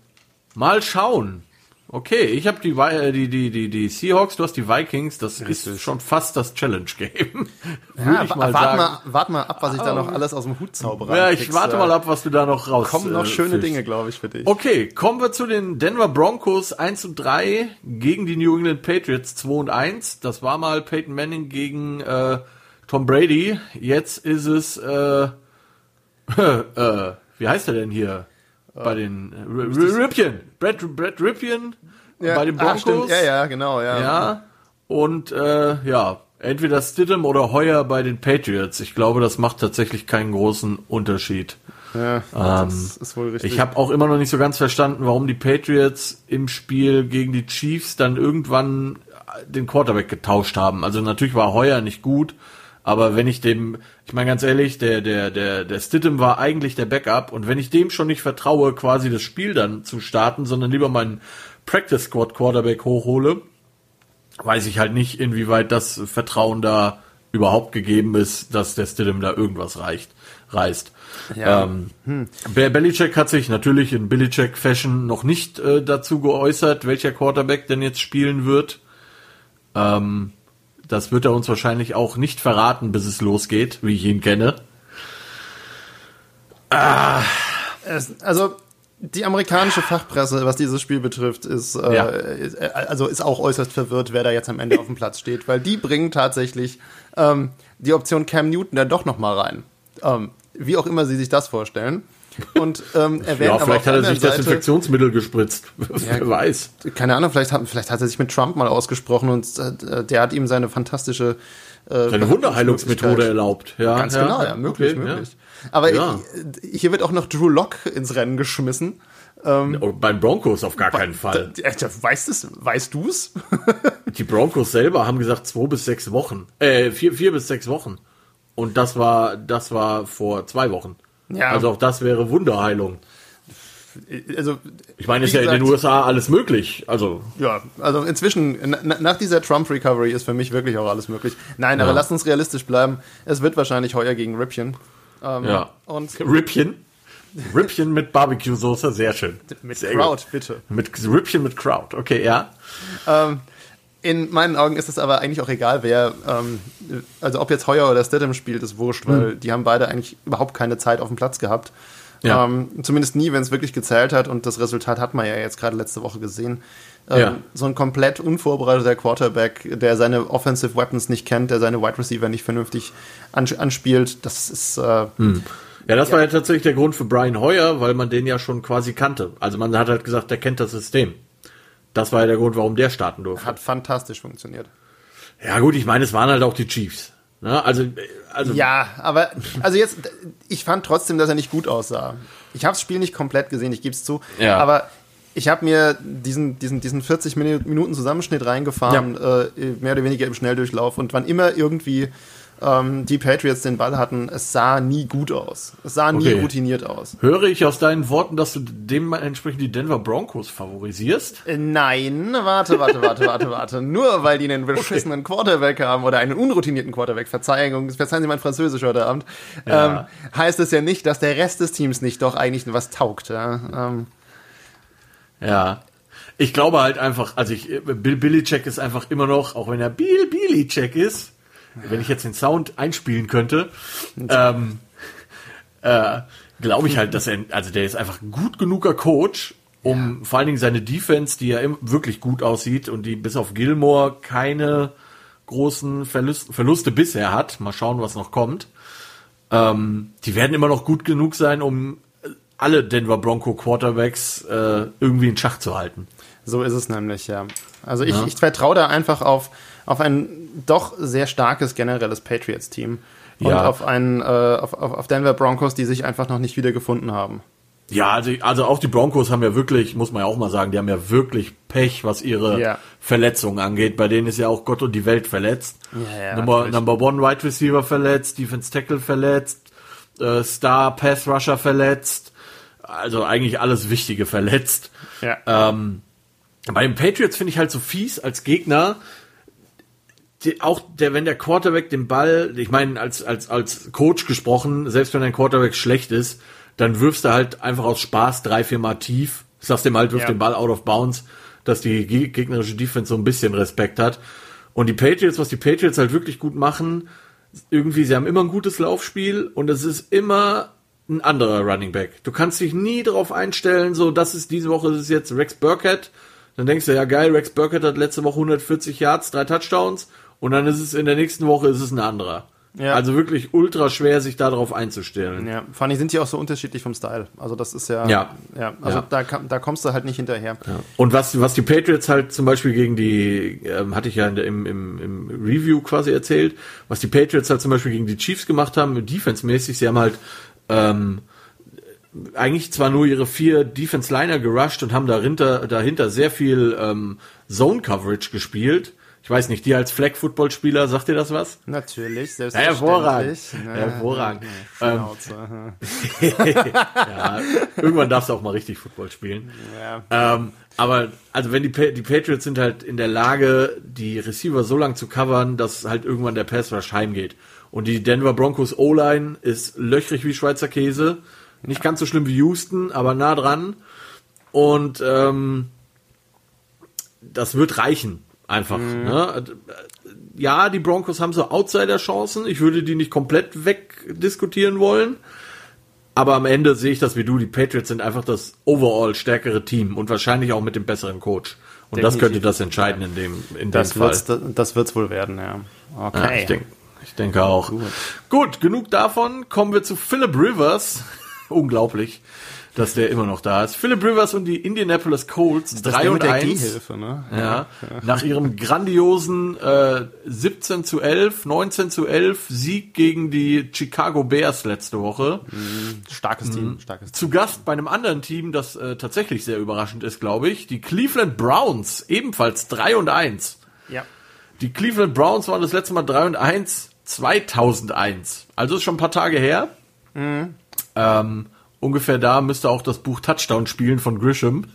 mal schauen. Okay, ich habe die, äh, die, die, die, die Seahawks, du hast die Vikings, das Richtig. ist schon fast das Challenge-Game. Ja, ich mal wart, mal, wart mal ab, was ich da noch alles aus dem Hut zaubere. Ja, ich warte mal ab, was du da noch raus. Kommen noch äh, schöne fühlst. Dinge, glaube ich, für dich. Okay, kommen wir zu den Denver Broncos 1 und 3 gegen die New England Patriots 2 und 1. Das war mal Peyton Manning gegen äh, Tom Brady. Jetzt ist es, äh, äh, wie heißt er denn hier? bei den äh, Ripien, Brad, Brad Ripien ja, bei den Broncos. Ah, ja, ja, genau, ja. Ja. Und äh, ja, entweder Stidham oder Heuer bei den Patriots. Ich glaube, das macht tatsächlich keinen großen Unterschied. Ja, ähm, das ist wohl richtig. Ich habe auch immer noch nicht so ganz verstanden, warum die Patriots im Spiel gegen die Chiefs dann irgendwann den Quarterback getauscht haben. Also natürlich war Heuer nicht gut, aber wenn ich dem, ich meine ganz ehrlich, der, der, der, der Stidham war eigentlich der Backup und wenn ich dem schon nicht vertraue, quasi das Spiel dann zu starten, sondern lieber meinen Practice Squad Quarterback hochhole, weiß ich halt nicht, inwieweit das Vertrauen da überhaupt gegeben ist, dass der Stidham da irgendwas reicht, reißt. Ja. Ähm, hm. Belichick hat sich natürlich in Belichick-Fashion noch nicht äh, dazu geäußert, welcher Quarterback denn jetzt spielen wird. Ähm, das wird er uns wahrscheinlich auch nicht verraten, bis es losgeht, wie ich ihn kenne. Ah. Es, also die amerikanische Fachpresse, was dieses Spiel betrifft, ist, äh, ja. äh, also ist auch äußerst verwirrt, wer da jetzt am Ende auf dem Platz steht, weil die bringen tatsächlich ähm, die Option Cam Newton dann doch noch mal rein. Ähm, wie auch immer sie sich das vorstellen. Und ähm, erwähnt ja, vielleicht hat er sich das Infektionsmittel gespritzt. Ja, Wer weiß. Keine Ahnung, vielleicht hat, vielleicht hat er sich mit Trump mal ausgesprochen und äh, der hat ihm seine fantastische äh, seine Wunderheilungsmethode erlaubt. Ja, Ganz ja, genau, ja, möglich, okay, möglich. Ja. Aber ich, hier wird auch noch Drew Lock ins Rennen geschmissen. Ähm, oh, Beim Broncos auf gar keinen Fall. Weißt, weißt du es? Die Broncos selber haben gesagt zwei bis sechs Wochen. Äh, vier, vier bis sechs Wochen. Und das war, das war vor zwei Wochen. Ja. Also auch das wäre Wunderheilung. Also, ich meine, es ist ja gesagt, in den USA alles möglich. Also ja, also inzwischen nach dieser Trump Recovery ist für mich wirklich auch alles möglich. Nein, ja. aber lasst uns realistisch bleiben. Es wird wahrscheinlich heuer gegen Rippchen. Ähm, ja. Und Rippchen. Rippchen mit Barbecue-Soße, sehr schön. Mit sehr Kraut, gut. bitte. Mit Rippchen mit Kraut, okay, ja. Ähm, in meinen Augen ist es aber eigentlich auch egal, wer, ähm, also ob jetzt Heuer oder Stidham spielt, ist wurscht, weil mhm. die haben beide eigentlich überhaupt keine Zeit auf dem Platz gehabt. Ja. Ähm, zumindest nie, wenn es wirklich gezählt hat und das Resultat hat man ja jetzt gerade letzte Woche gesehen. Ähm, ja. So ein komplett unvorbereiteter Quarterback, der seine Offensive Weapons nicht kennt, der seine Wide Receiver nicht vernünftig anspielt, das ist. Äh, hm. Ja, das ja. war ja tatsächlich der Grund für Brian Hoyer, weil man den ja schon quasi kannte. Also man hat halt gesagt, der kennt das System. Das war ja der Grund, warum der starten durfte. Hat fantastisch funktioniert. Ja gut, ich meine, es waren halt auch die Chiefs. Ne? Also, also ja, aber also jetzt, ich fand trotzdem, dass er nicht gut aussah. Ich habe das Spiel nicht komplett gesehen, ich gebe es zu. Ja. Aber ich habe mir diesen, diesen, diesen 40 Minuten Zusammenschnitt reingefahren, ja. äh, mehr oder weniger im Schnelldurchlauf. Und wann immer irgendwie ähm, die Patriots den Ball hatten, es sah nie gut aus. Es sah nie okay. routiniert aus. Höre ich aus deinen Worten, dass du dementsprechend die Denver Broncos favorisierst? Äh, nein, warte, warte, warte, warte, warte. Nur weil die einen beschissenen okay. Quarterback haben oder einen unroutinierten Quarterback, Verzeihung, verzeihen Sie mein Französisch heute Abend, ja. ähm, heißt es ja nicht, dass der Rest des Teams nicht doch eigentlich was taugt. Ja. Ähm, ja. Ich glaube halt einfach, also ich, Bill Billycheck ist einfach immer noch, auch wenn er Bill Billycheck ist, wenn ich jetzt den Sound einspielen könnte, ähm, äh, glaube ich halt, dass er, also der ist einfach gut genuger Coach, um ja. vor allen Dingen seine Defense, die ja wirklich gut aussieht und die bis auf Gilmore keine großen Verlust, Verluste bisher hat. Mal schauen, was noch kommt. Ähm, die werden immer noch gut genug sein, um alle Denver Bronco Quarterbacks äh, irgendwie in Schach zu halten. So ist es nämlich, ja. Also ich, ja. ich vertraue da einfach auf, auf ein doch sehr starkes generelles Patriots-Team. Und ja. auf, einen, äh, auf, auf Denver Broncos, die sich einfach noch nicht wiedergefunden haben. Ja, also, also auch die Broncos haben ja wirklich, muss man ja auch mal sagen, die haben ja wirklich Pech, was ihre ja. Verletzungen angeht. Bei denen ist ja auch Gott und die Welt verletzt. Ja, ja, Number, Number One Wide Receiver verletzt, Defense Tackle verletzt, äh, Star Pass Rusher verletzt. Also eigentlich alles Wichtige verletzt. Ja. Ähm, bei den Patriots finde ich halt so fies als Gegner, die, auch der, wenn der Quarterback den Ball, ich meine, als, als, als Coach gesprochen, selbst wenn ein Quarterback schlecht ist, dann wirfst du halt einfach aus Spaß drei, vier Mal tief, sagst dem halt, wirf ja. den Ball out of bounds, dass die gegnerische Defense so ein bisschen Respekt hat. Und die Patriots, was die Patriots halt wirklich gut machen, irgendwie, sie haben immer ein gutes Laufspiel und es ist immer ein anderer Running Back. Du kannst dich nie darauf einstellen, so, das ist diese Woche ist es jetzt Rex Burkhead. Dann denkst du, ja geil, Rex Burkhead hat letzte Woche 140 Yards, drei Touchdowns und dann ist es in der nächsten Woche ist es ein anderer. Ja. Also wirklich ultra schwer, sich darauf einzustellen. Ja, vor allem sind die auch so unterschiedlich vom Style. Also das ist ja, ja, ja also ja. Da, da kommst du halt nicht hinterher. Ja. Und was, was die Patriots halt zum Beispiel gegen die, ähm, hatte ich ja der, im, im, im Review quasi erzählt, was die Patriots halt zum Beispiel gegen die Chiefs gemacht haben, defense-mäßig, sie haben halt ähm, eigentlich zwar nur ihre vier Defense-Liner gerusht und haben dahinter, dahinter sehr viel ähm, Zone-Coverage gespielt ich weiß nicht, dir als Flag-Football-Spieler, sagt dir das was? Natürlich, selbstverständlich. hervorragend. Ja, hervorragend. Ähm, ja, irgendwann darfst du auch mal richtig Football spielen. Ja. Ähm, aber also wenn die, die Patriots sind halt in der Lage, die Receiver so lang zu covern, dass halt irgendwann der Pass Rush heimgeht. Und die Denver Broncos O-Line ist löchrig wie Schweizer Käse. Nicht ganz so schlimm wie Houston, aber nah dran. Und ähm, das wird reichen. Einfach. Mhm. Ne? Ja, die Broncos haben so Outsider-Chancen. Ich würde die nicht komplett wegdiskutieren wollen. Aber am Ende sehe ich das wie du. Die Patriots sind einfach das overall stärkere Team und wahrscheinlich auch mit dem besseren Coach. Und Definitiv. das könnte das entscheiden in dem, in das dem wird's, Fall. Das wird's wohl werden, ja. Okay. Ja, ich, denk, ich denke auch. Gut. Gut, genug davon. Kommen wir zu Philip Rivers. Unglaublich dass der immer noch da ist. Philip Rivers und die Indianapolis Colts 3 und 1. Ne? Ja, ja, nach ihrem grandiosen äh, 17 zu 11, 19 zu 11 Sieg gegen die Chicago Bears letzte Woche. Mhm. Starkes Team, mhm. starkes Team. Zu Gast bei einem anderen Team, das äh, tatsächlich sehr überraschend ist, glaube ich, die Cleveland Browns, ebenfalls 3 und 1. Ja. Die Cleveland Browns waren das letzte Mal 3 und 1 2001. Also ist schon ein paar Tage her. Mhm. Ähm, ungefähr da müsste auch das Buch Touchdown spielen von Grisham.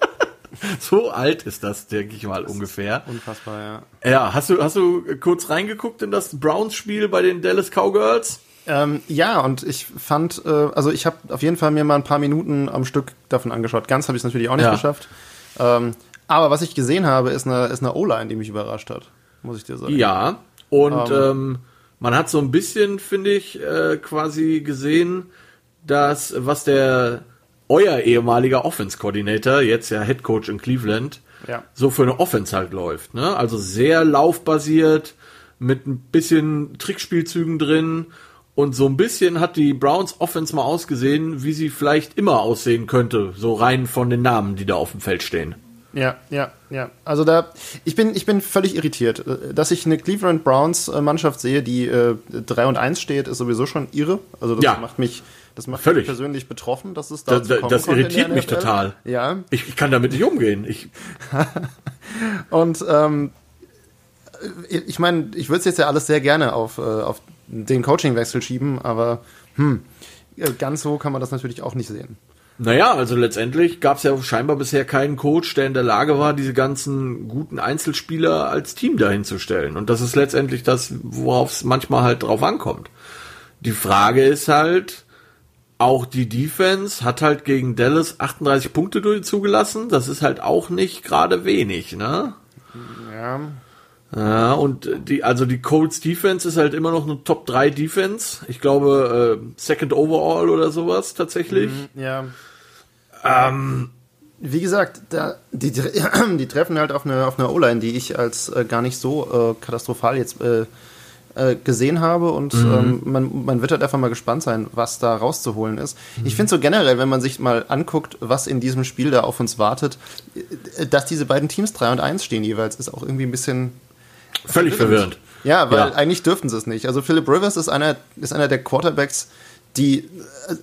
so alt ist das, denke ich mal, das ungefähr. Unfassbar, ja. Ja, hast du, hast du kurz reingeguckt in das Browns-Spiel bei den Dallas Cowgirls? Ähm, ja, und ich fand, äh, also ich habe auf jeden Fall mir mal ein paar Minuten am Stück davon angeschaut. Ganz habe ich es natürlich auch nicht ja. geschafft. Ähm, aber was ich gesehen habe, ist eine, ist eine O-Line, die mich überrascht hat, muss ich dir sagen. Ja, und ähm, ähm man hat so ein bisschen, finde ich, äh, quasi gesehen, dass was der euer ehemaliger Offense-Coordinator, jetzt ja Head Coach in Cleveland, ja. so für eine Offense halt läuft. Ne? Also sehr laufbasiert, mit ein bisschen Trickspielzügen drin und so ein bisschen hat die Browns Offense mal ausgesehen, wie sie vielleicht immer aussehen könnte, so rein von den Namen, die da auf dem Feld stehen. Ja, ja, ja. Also da, ich bin, ich bin völlig irritiert. Dass ich eine Cleveland Browns äh, Mannschaft sehe, die äh, 3 und 1 steht, ist sowieso schon irre. Also das ja. macht mich, das macht Völlig. mich persönlich betroffen, dass es dazu da, da, Das irritiert mich total. Ja. Ich, ich, kann damit nicht umgehen. Ich und ähm, ich meine, ich würde es jetzt ja alles sehr gerne auf, äh, auf den Coachingwechsel schieben, aber hm, ganz so kann man das natürlich auch nicht sehen. Naja, also letztendlich gab es ja scheinbar bisher keinen Coach, der in der Lage war, diese ganzen guten Einzelspieler als Team dahin zu stellen. Und das ist letztendlich das, worauf es manchmal halt drauf ankommt. Die Frage ist halt, auch die Defense hat halt gegen Dallas 38 Punkte zugelassen. Das ist halt auch nicht gerade wenig, ne? Ja. Ja, und die, also die Colts Defense ist halt immer noch eine Top 3 Defense. Ich glaube, äh, Second Overall oder sowas tatsächlich. Mhm, ja. Ähm, wie gesagt, da, die, die treffen halt auf eine, auf eine O-Line, die ich als äh, gar nicht so äh, katastrophal jetzt äh, gesehen habe und mhm. ähm, man, man wird halt einfach mal gespannt sein, was da rauszuholen ist. Mhm. Ich finde so generell, wenn man sich mal anguckt, was in diesem Spiel da auf uns wartet, äh, dass diese beiden Teams 3 und 1 stehen jeweils, ist auch irgendwie ein bisschen völlig verwirrend. Ja, weil ja. eigentlich dürften sie es nicht. Also Philip Rivers ist einer, ist einer der Quarterbacks, die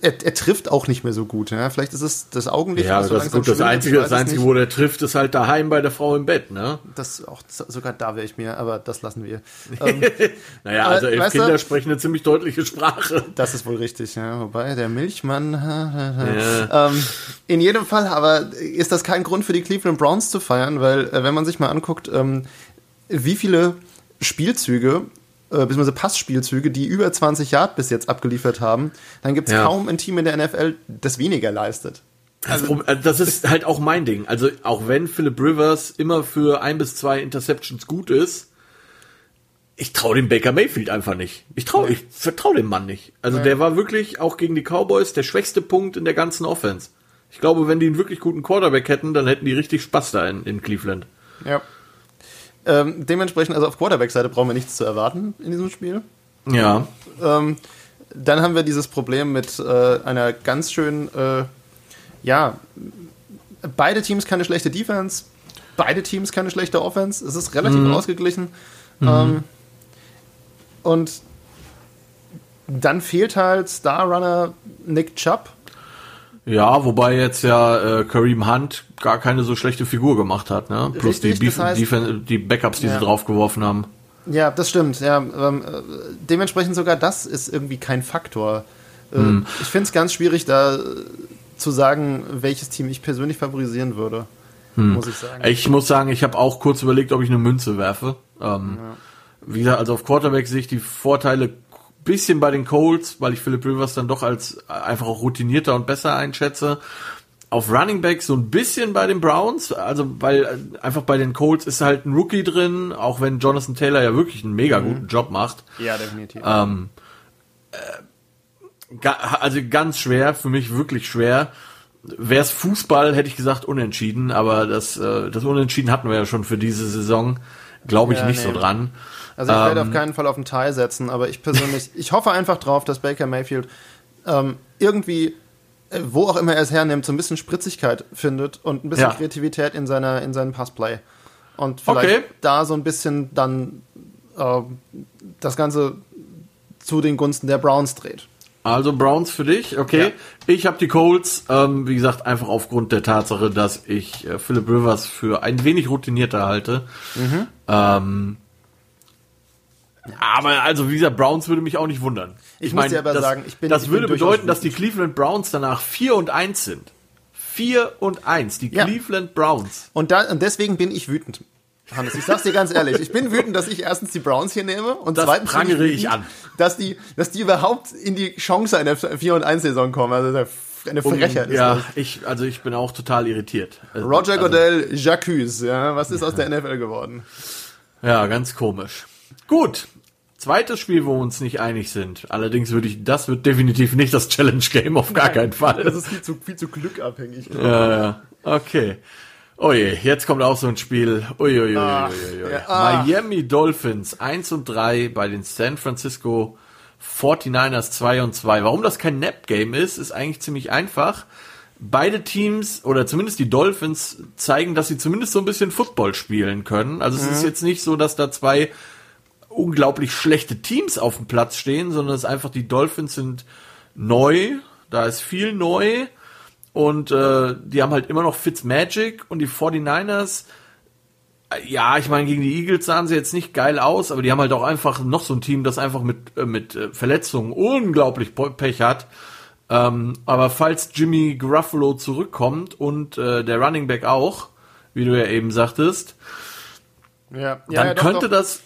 er, er, trifft auch nicht mehr so gut. Ja? Vielleicht ist es das Augenlicht. Ja, das, das, gut, das Einzige, das Einzige wo der trifft, ist halt daheim bei der Frau im Bett. Ne? Das auch sogar da wäre ich mir, aber das lassen wir. Ähm, naja, also elf Kinder du, sprechen eine ziemlich deutliche Sprache. Das ist wohl richtig. Ja. Wobei der Milchmann. ja. ähm, in jedem Fall, aber ist das kein Grund für die Cleveland Browns zu feiern, weil äh, wenn man sich mal anguckt, ähm, wie viele Spielzüge äh, beziehungsweise Passspielzüge, die über 20 Yard bis jetzt abgeliefert haben, dann gibt es ja. kaum ein Team in der NFL, das weniger leistet. Also, also, das ist halt auch mein Ding. Also auch wenn Philip Rivers immer für ein bis zwei Interceptions gut ist, ich traue dem Baker Mayfield einfach nicht. Ich traue, ich vertraue dem Mann nicht. Also ja. der war wirklich auch gegen die Cowboys der schwächste Punkt in der ganzen Offense. Ich glaube, wenn die einen wirklich guten Quarterback hätten, dann hätten die richtig Spaß da in, in Cleveland. Ja. Ähm, dementsprechend, also auf Quarterback-Seite brauchen wir nichts zu erwarten in diesem Spiel. Ja. Ähm, dann haben wir dieses Problem mit äh, einer ganz schön, äh, ja, beide Teams keine schlechte Defense, beide Teams keine schlechte Offense. Es ist relativ mhm. ausgeglichen. Mhm. Ähm, und dann fehlt halt Star Runner Nick Chubb. Ja, wobei jetzt ja äh, Kareem Hunt gar keine so schlechte Figur gemacht hat, ne? Plus Richtig, die, Beef, das heißt, die, die, Backups, die ja. sie draufgeworfen haben. Ja, das stimmt. Ja, ähm, äh, dementsprechend sogar das ist irgendwie kein Faktor. Äh, hm. Ich finde es ganz schwierig, da äh, zu sagen, welches Team ich persönlich favorisieren würde. Hm. Muss ich sagen. Ich muss sagen, ich habe auch kurz überlegt, ob ich eine Münze werfe. Ähm, ja. Wie gesagt, also auf Quarterback sehe ich die Vorteile bisschen bei den Colts, weil ich Philip Rivers dann doch als einfach auch routinierter und besser einschätze. Auf Running Back so ein bisschen bei den Browns, also weil äh, einfach bei den Colts ist halt ein Rookie drin, auch wenn Jonathan Taylor ja wirklich einen mega guten mhm. Job macht. Ja, definitiv. Ähm, äh, also ganz schwer, für mich wirklich schwer. Wäre es Fußball, hätte ich gesagt unentschieden, aber das, äh, das Unentschieden hatten wir ja schon für diese Saison. Glaube ich ja, nicht nee. so dran. Also ich werde auf ähm. keinen Fall auf den Teil setzen, aber ich persönlich, ich hoffe einfach drauf, dass Baker Mayfield ähm, irgendwie äh, wo auch immer er es hernimmt, so ein bisschen Spritzigkeit findet und ein bisschen Ja. Kreativität in seiner in seinem Passplay. Und vielleicht Okay. da so ein bisschen dann äh, das Ganze zu den Gunsten der Browns dreht. Also Browns für dich, okay. Ich habe die Colts, ähm, wie gesagt, einfach aufgrund der Tatsache, dass ich äh, Philip Rivers für ein wenig routinierter halte. Ähm, aber also wie gesagt, Browns würde mich auch nicht wundern. Ich muss dir aber das, sagen, ich bin- das ich bin würde durchaus bedeuten, dass die Cleveland Browns danach 4 und 1 sind. 4 und 1, die Ja. Cleveland Browns. Und, da, und deswegen bin ich wütend. Hannes, ich sag's dir ganz ehrlich, ich bin wütend, dass ich erstens die Browns hier nehme und Das zweitens bin prangere ich wütend, an. dass die, dass die überhaupt in die Chance einer 4 und 1 Saison kommen. Also eine Frechheit ist ja, das. ich also ich bin auch total irritiert. Also, Roger Goodell, Jacques, ja, was ist aus der NFL geworden? Ja, ganz komisch. Gut. Zweites Spiel, wo wir uns nicht einig sind. Allerdings würde ich, das wird definitiv nicht das Challenge Game, auf gar keinen Fall. Das ist viel zu, viel zu glückabhängig. Ja, ja. Okay. Oh je, jetzt kommt auch so ein Spiel. Uiuiui. Ja, ah. Miami Dolphins 1 und 3 bei den San Francisco 49ers 2 und 2. Warum das kein Nap-Game ist, ist eigentlich ziemlich einfach. Beide Teams, oder zumindest die Dolphins, zeigen, dass sie zumindest so ein bisschen Football spielen können. Also es ist jetzt nicht so, dass da zwei unglaublich schlechte Teams auf dem Platz stehen, sondern es ist einfach, die Dolphins sind neu, da ist viel neu und äh, die haben halt immer noch Fitzmagic und die 49ers, äh, ja, ich meine, gegen die Eagles sahen sie jetzt nicht geil aus, aber die haben halt auch einfach noch so ein Team, das einfach mit, äh, mit äh, Verletzungen unglaublich Pech hat. Ähm, aber falls Jimmy Garuffalo zurückkommt und äh, der Running Back auch, wie du ja eben sagtest, Ja, dann könnte das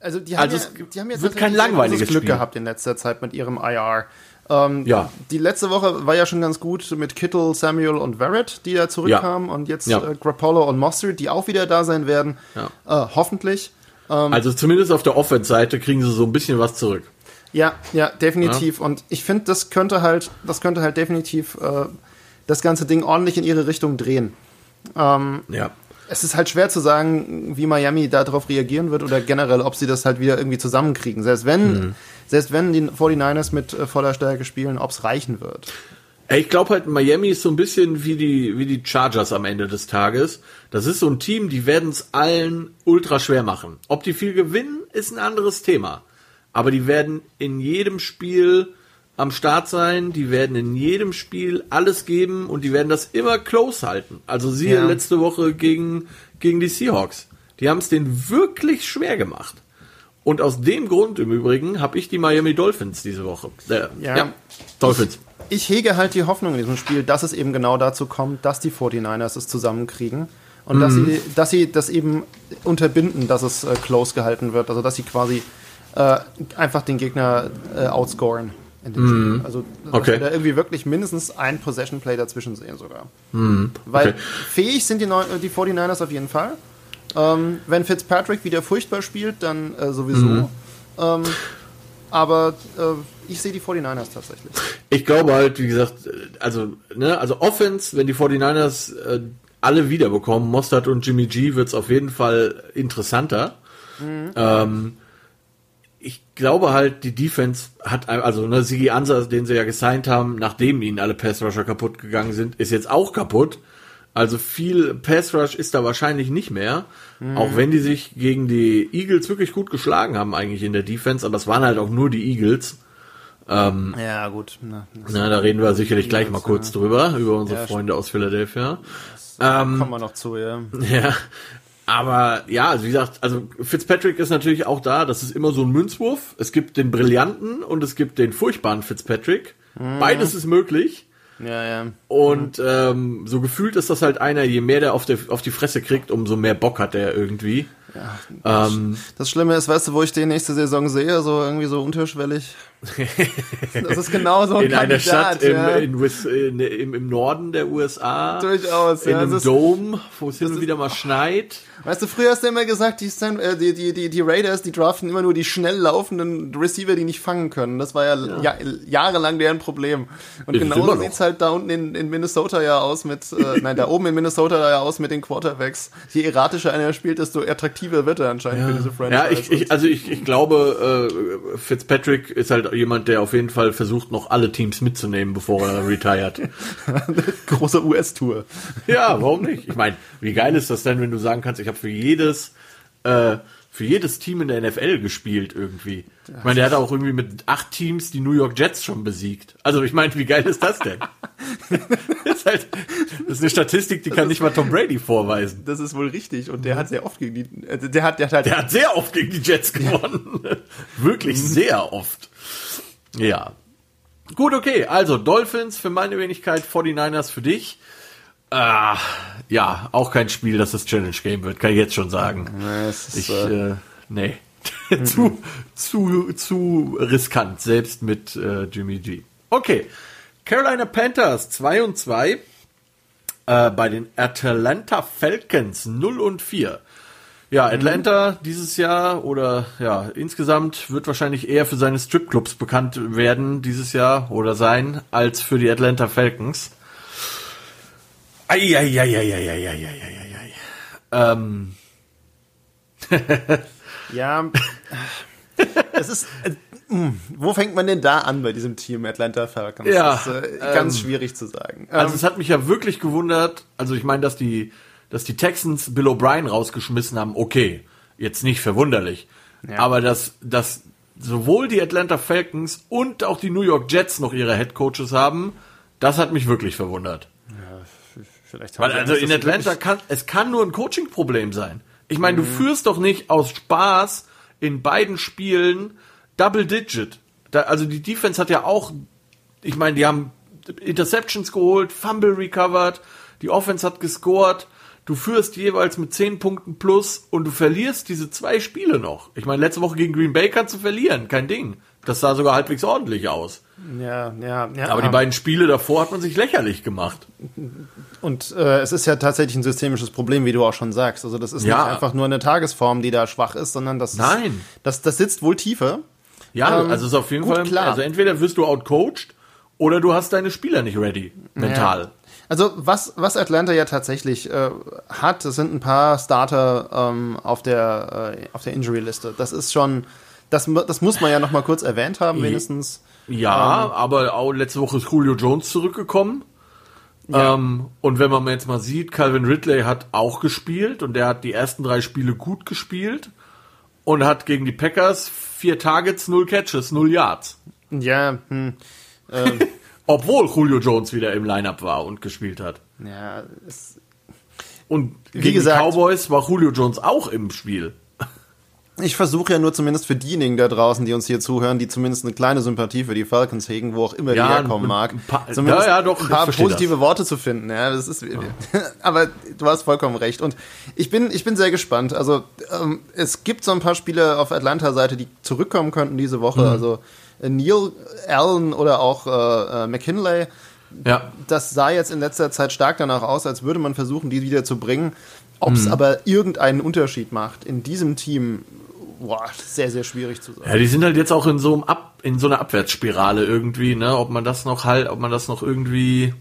Also die Also haben, ja, es die haben jetzt wird kein langweiliges Glück Spiel. gehabt in letzter Zeit mit ihrem IR. Ähm, Ja. Die letzte Woche war ja schon ganz gut mit Kittle, Samuel und Verrett, die da zurückkamen und jetzt Ja. äh, Grappolo und Mostert, die auch wieder da sein werden. Ja. Äh, hoffentlich. Also zumindest auf der Offense-Seite kriegen sie so ein bisschen was zurück. Ja, ja, definitiv. Und ich finde, das könnte halt, das könnte halt definitiv äh, das ganze Ding ordentlich in ihre Richtung drehen. Ja. Es ist halt schwer zu sagen, wie Miami darauf reagieren wird oder generell, ob sie das halt wieder irgendwie zusammenkriegen. Selbst wenn, selbst wenn die 49ers mit äh, voller Stärke spielen, ob es reichen wird. Ich glaube halt, Miami ist so ein bisschen wie die, wie die Chargers am Ende des Tages. Das ist so ein Team, die werden es allen ultra schwer machen. Ob die viel gewinnen, ist ein anderes Thema. Aber die werden in jedem Spiel am Start sein, die werden in jedem Spiel alles geben und die werden das immer close halten. Also siehe Ja. letzte Woche gegen, gegen die Seahawks. Die haben es denen wirklich schwer gemacht. Und aus dem Grund im Übrigen habe ich die Miami Dolphins diese Woche. Äh, Ja. Dolphins. Ich hege halt die Hoffnung in diesem Spiel, dass es eben genau dazu kommt, dass die 49ers es zusammenkriegen und dass, sie, dass sie das eben unterbinden, dass es äh, close gehalten wird. Also dass sie quasi äh, einfach den Gegner äh, outscoren Spiel. Also Okay. wir da irgendwie wirklich mindestens ein Possession-Play dazwischen sehen sogar. Weil Okay. fähig sind die, Neu die 49ers auf jeden Fall. Ähm, wenn Fitzpatrick wieder furchtbar spielt, dann äh, sowieso. Ähm, aber äh, ich sehe die 49ers tatsächlich. Ich glaube halt, wie gesagt, also, ne, also Offense, wenn die 49ers äh, alle wiederbekommen, Mostert und Jimmy G, wird's auf jeden Fall interessanter. Ähm, ich glaube halt, die Defense hat, also ne, Sigi Ansa, den sie ja gesigned haben, nachdem ihnen alle Pass Rusher kaputt gegangen sind, ist jetzt auch kaputt. Also viel Pass Rush ist da wahrscheinlich nicht mehr. Auch wenn die sich gegen die Eagles wirklich gut geschlagen haben eigentlich in der Defense, aber es waren halt auch nur die Eagles. Ja, gut. Na, das Na, da reden wir sicherlich gleich mal kurz drüber, über unsere Ja, Freunde aus Philadelphia. kommen wir noch zu, ja. Ja, aber ja, also wie gesagt, also Fitzpatrick ist natürlich auch da, das ist immer so ein Münzwurf. Es gibt den brillanten und es gibt den furchtbaren Fitzpatrick. Beides ist möglich. Ja, ja. Und ähm, so gefühlt ist das halt einer, je mehr der auf, der auf die Fresse kriegt, umso mehr Bock hat der irgendwie. Ähm, Das Schlimme ist, weißt du, wo ich den nächste Saison sehe, so irgendwie so unterschwellig. Das ist genau so ein in einer Kandidat, Stadt im, ja. in, in, im, im Norden der USA. Durchaus, In ja. einem ist- Dome, wo es hin und wieder mal schneit. Weißt du, früher hast du immer gesagt, die, San, äh, die, die, die, die Raiders, die draften immer nur die schnell laufenden Receiver, die nicht fangen können. Das war ja, ja. jahrelang deren Problem. Und es genauso immer noch. sieht's halt da unten in, in Minnesota ja aus mit, äh, nein, da oben in Minnesota ja aus mit den Quarterbacks. Je erratischer einer spielt, desto attraktiver wird er anscheinend für diese Franchise. Ja, ich, ich, also ich, ich glaube, äh, Fitzpatrick ist halt halt jemand, der auf jeden Fall versucht, noch alle Teams mitzunehmen, bevor er retired. Große US-Tour. Ja, warum nicht? Ich meine, wie geil ist das denn, wenn du sagen kannst, ich habe für jedes äh, für jedes Team in der NFL gespielt irgendwie. Ich meine, der hat auch irgendwie mit acht Teams die New York Jets schon besiegt. Also ich meine, wie geil ist das denn? das, ist halt, das ist eine Statistik, die das kann nicht mal Tom Brady vorweisen. Das ist wohl richtig. Und der hat sehr oft gegen die, äh, der hat, der hat halt, der hat sehr oft gegen die Jets gewonnen. Wirklich sehr oft. Ja. Gut, okay. Also Dolphins für meine Wenigkeit, 49ers für dich. Ah, ja, auch kein Spiel, das das Challenge Game wird, kann ich jetzt schon sagen. Nee, ist, ich, äh, äh nee. zu, zu, zu riskant, selbst mit äh, Jimmy G. Okay. Carolina Panthers 2 und 2 äh, bei den Atlanta Falcons 0 und 4. Ja, Atlanta mhm. dieses Jahr oder ja, insgesamt wird wahrscheinlich eher für seine Stripclubs bekannt werden dieses Jahr oder sein, als für die Atlanta Falcons. Eieieiei. Ähm. ja, es ist. Äh, wo fängt man denn da an bei diesem Team Atlanta Falcons? Ja, das ist äh, ganz ähm, schwierig zu sagen. Also ähm, es hat mich ja wirklich gewundert. Also ich meine, dass die, dass die Texans Bill O'Brien rausgeschmissen haben. Okay, jetzt nicht verwunderlich, ja. aber dass, dass sowohl die Atlanta Falcons und auch die New York Jets noch ihre Head Coaches haben, das hat mich wirklich verwundert. Vielleicht Weil also in Atlanta kann es kann nur ein Coaching-Problem sein. Ich meine, mhm. du führst doch nicht aus Spaß in beiden Spielen Double Digit. Da, also die Defense hat ja auch, ich meine, die haben Interceptions geholt, Fumble recovered, die Offense hat gescored. Du führst jeweils mit 10 Punkten plus und du verlierst diese zwei Spiele noch. Ich meine, letzte Woche gegen Green Bay kannst du verlieren, kein Ding. Das sah sogar halbwegs ordentlich aus. Ja, ja, ja. Aber die beiden Spiele davor hat man sich lächerlich gemacht. Und äh, es ist ja tatsächlich ein systemisches Problem, wie du auch schon sagst. Also das ist ja. nicht einfach nur eine Tagesform, die da schwach ist, sondern das Nein. Ist, das, das sitzt wohl tiefer. Ja, ähm, also ist auf jeden gut, Fall klar. Also entweder wirst du outcoached oder du hast deine Spieler nicht ready mental. Ja. Also was, was Atlanta ja tatsächlich äh, hat, das sind ein paar Starter ähm, auf der äh, auf der Injury-Liste. Das ist schon das, das muss man ja noch mal kurz erwähnt haben, wenigstens. Ja, ähm, aber auch letzte Woche ist Julio Jones zurückgekommen. Ja. Ähm, und wenn man jetzt mal sieht, Calvin Ridley hat auch gespielt und der hat die ersten drei Spiele gut gespielt und hat gegen die Packers vier Targets, null Catches, null Yards. Ja, hm, ähm. obwohl Julio Jones wieder im Lineup war und gespielt hat. Ja, es, und gegen gesagt, die Cowboys war Julio Jones auch im Spiel ich versuche ja nur zumindest für diejenigen da draußen, die uns hier zuhören, die zumindest eine kleine Sympathie für die Falcons hegen, wo auch immer ja, die herkommen mag, ein paar, zumindest ja, ja, doch, ein paar positive das. Worte zu finden. Ja, das ist, aber du hast vollkommen recht. Und ich bin, ich bin sehr gespannt. Also ähm, es gibt so ein paar Spiele auf Atlanta-Seite, die zurückkommen könnten diese Woche. Mhm. Also Neil Allen oder auch äh, äh, McKinley. Ja. Das sah jetzt in letzter Zeit stark danach aus, als würde man versuchen, die wieder zu bringen. Ob es mhm. aber irgendeinen Unterschied macht in diesem Team, boah, sehr, sehr schwierig zu sagen. Ja, die sind halt jetzt auch in so einem Ab, in so einer Abwärtsspirale irgendwie, ne? Ob man das noch halt, ob man das noch irgendwie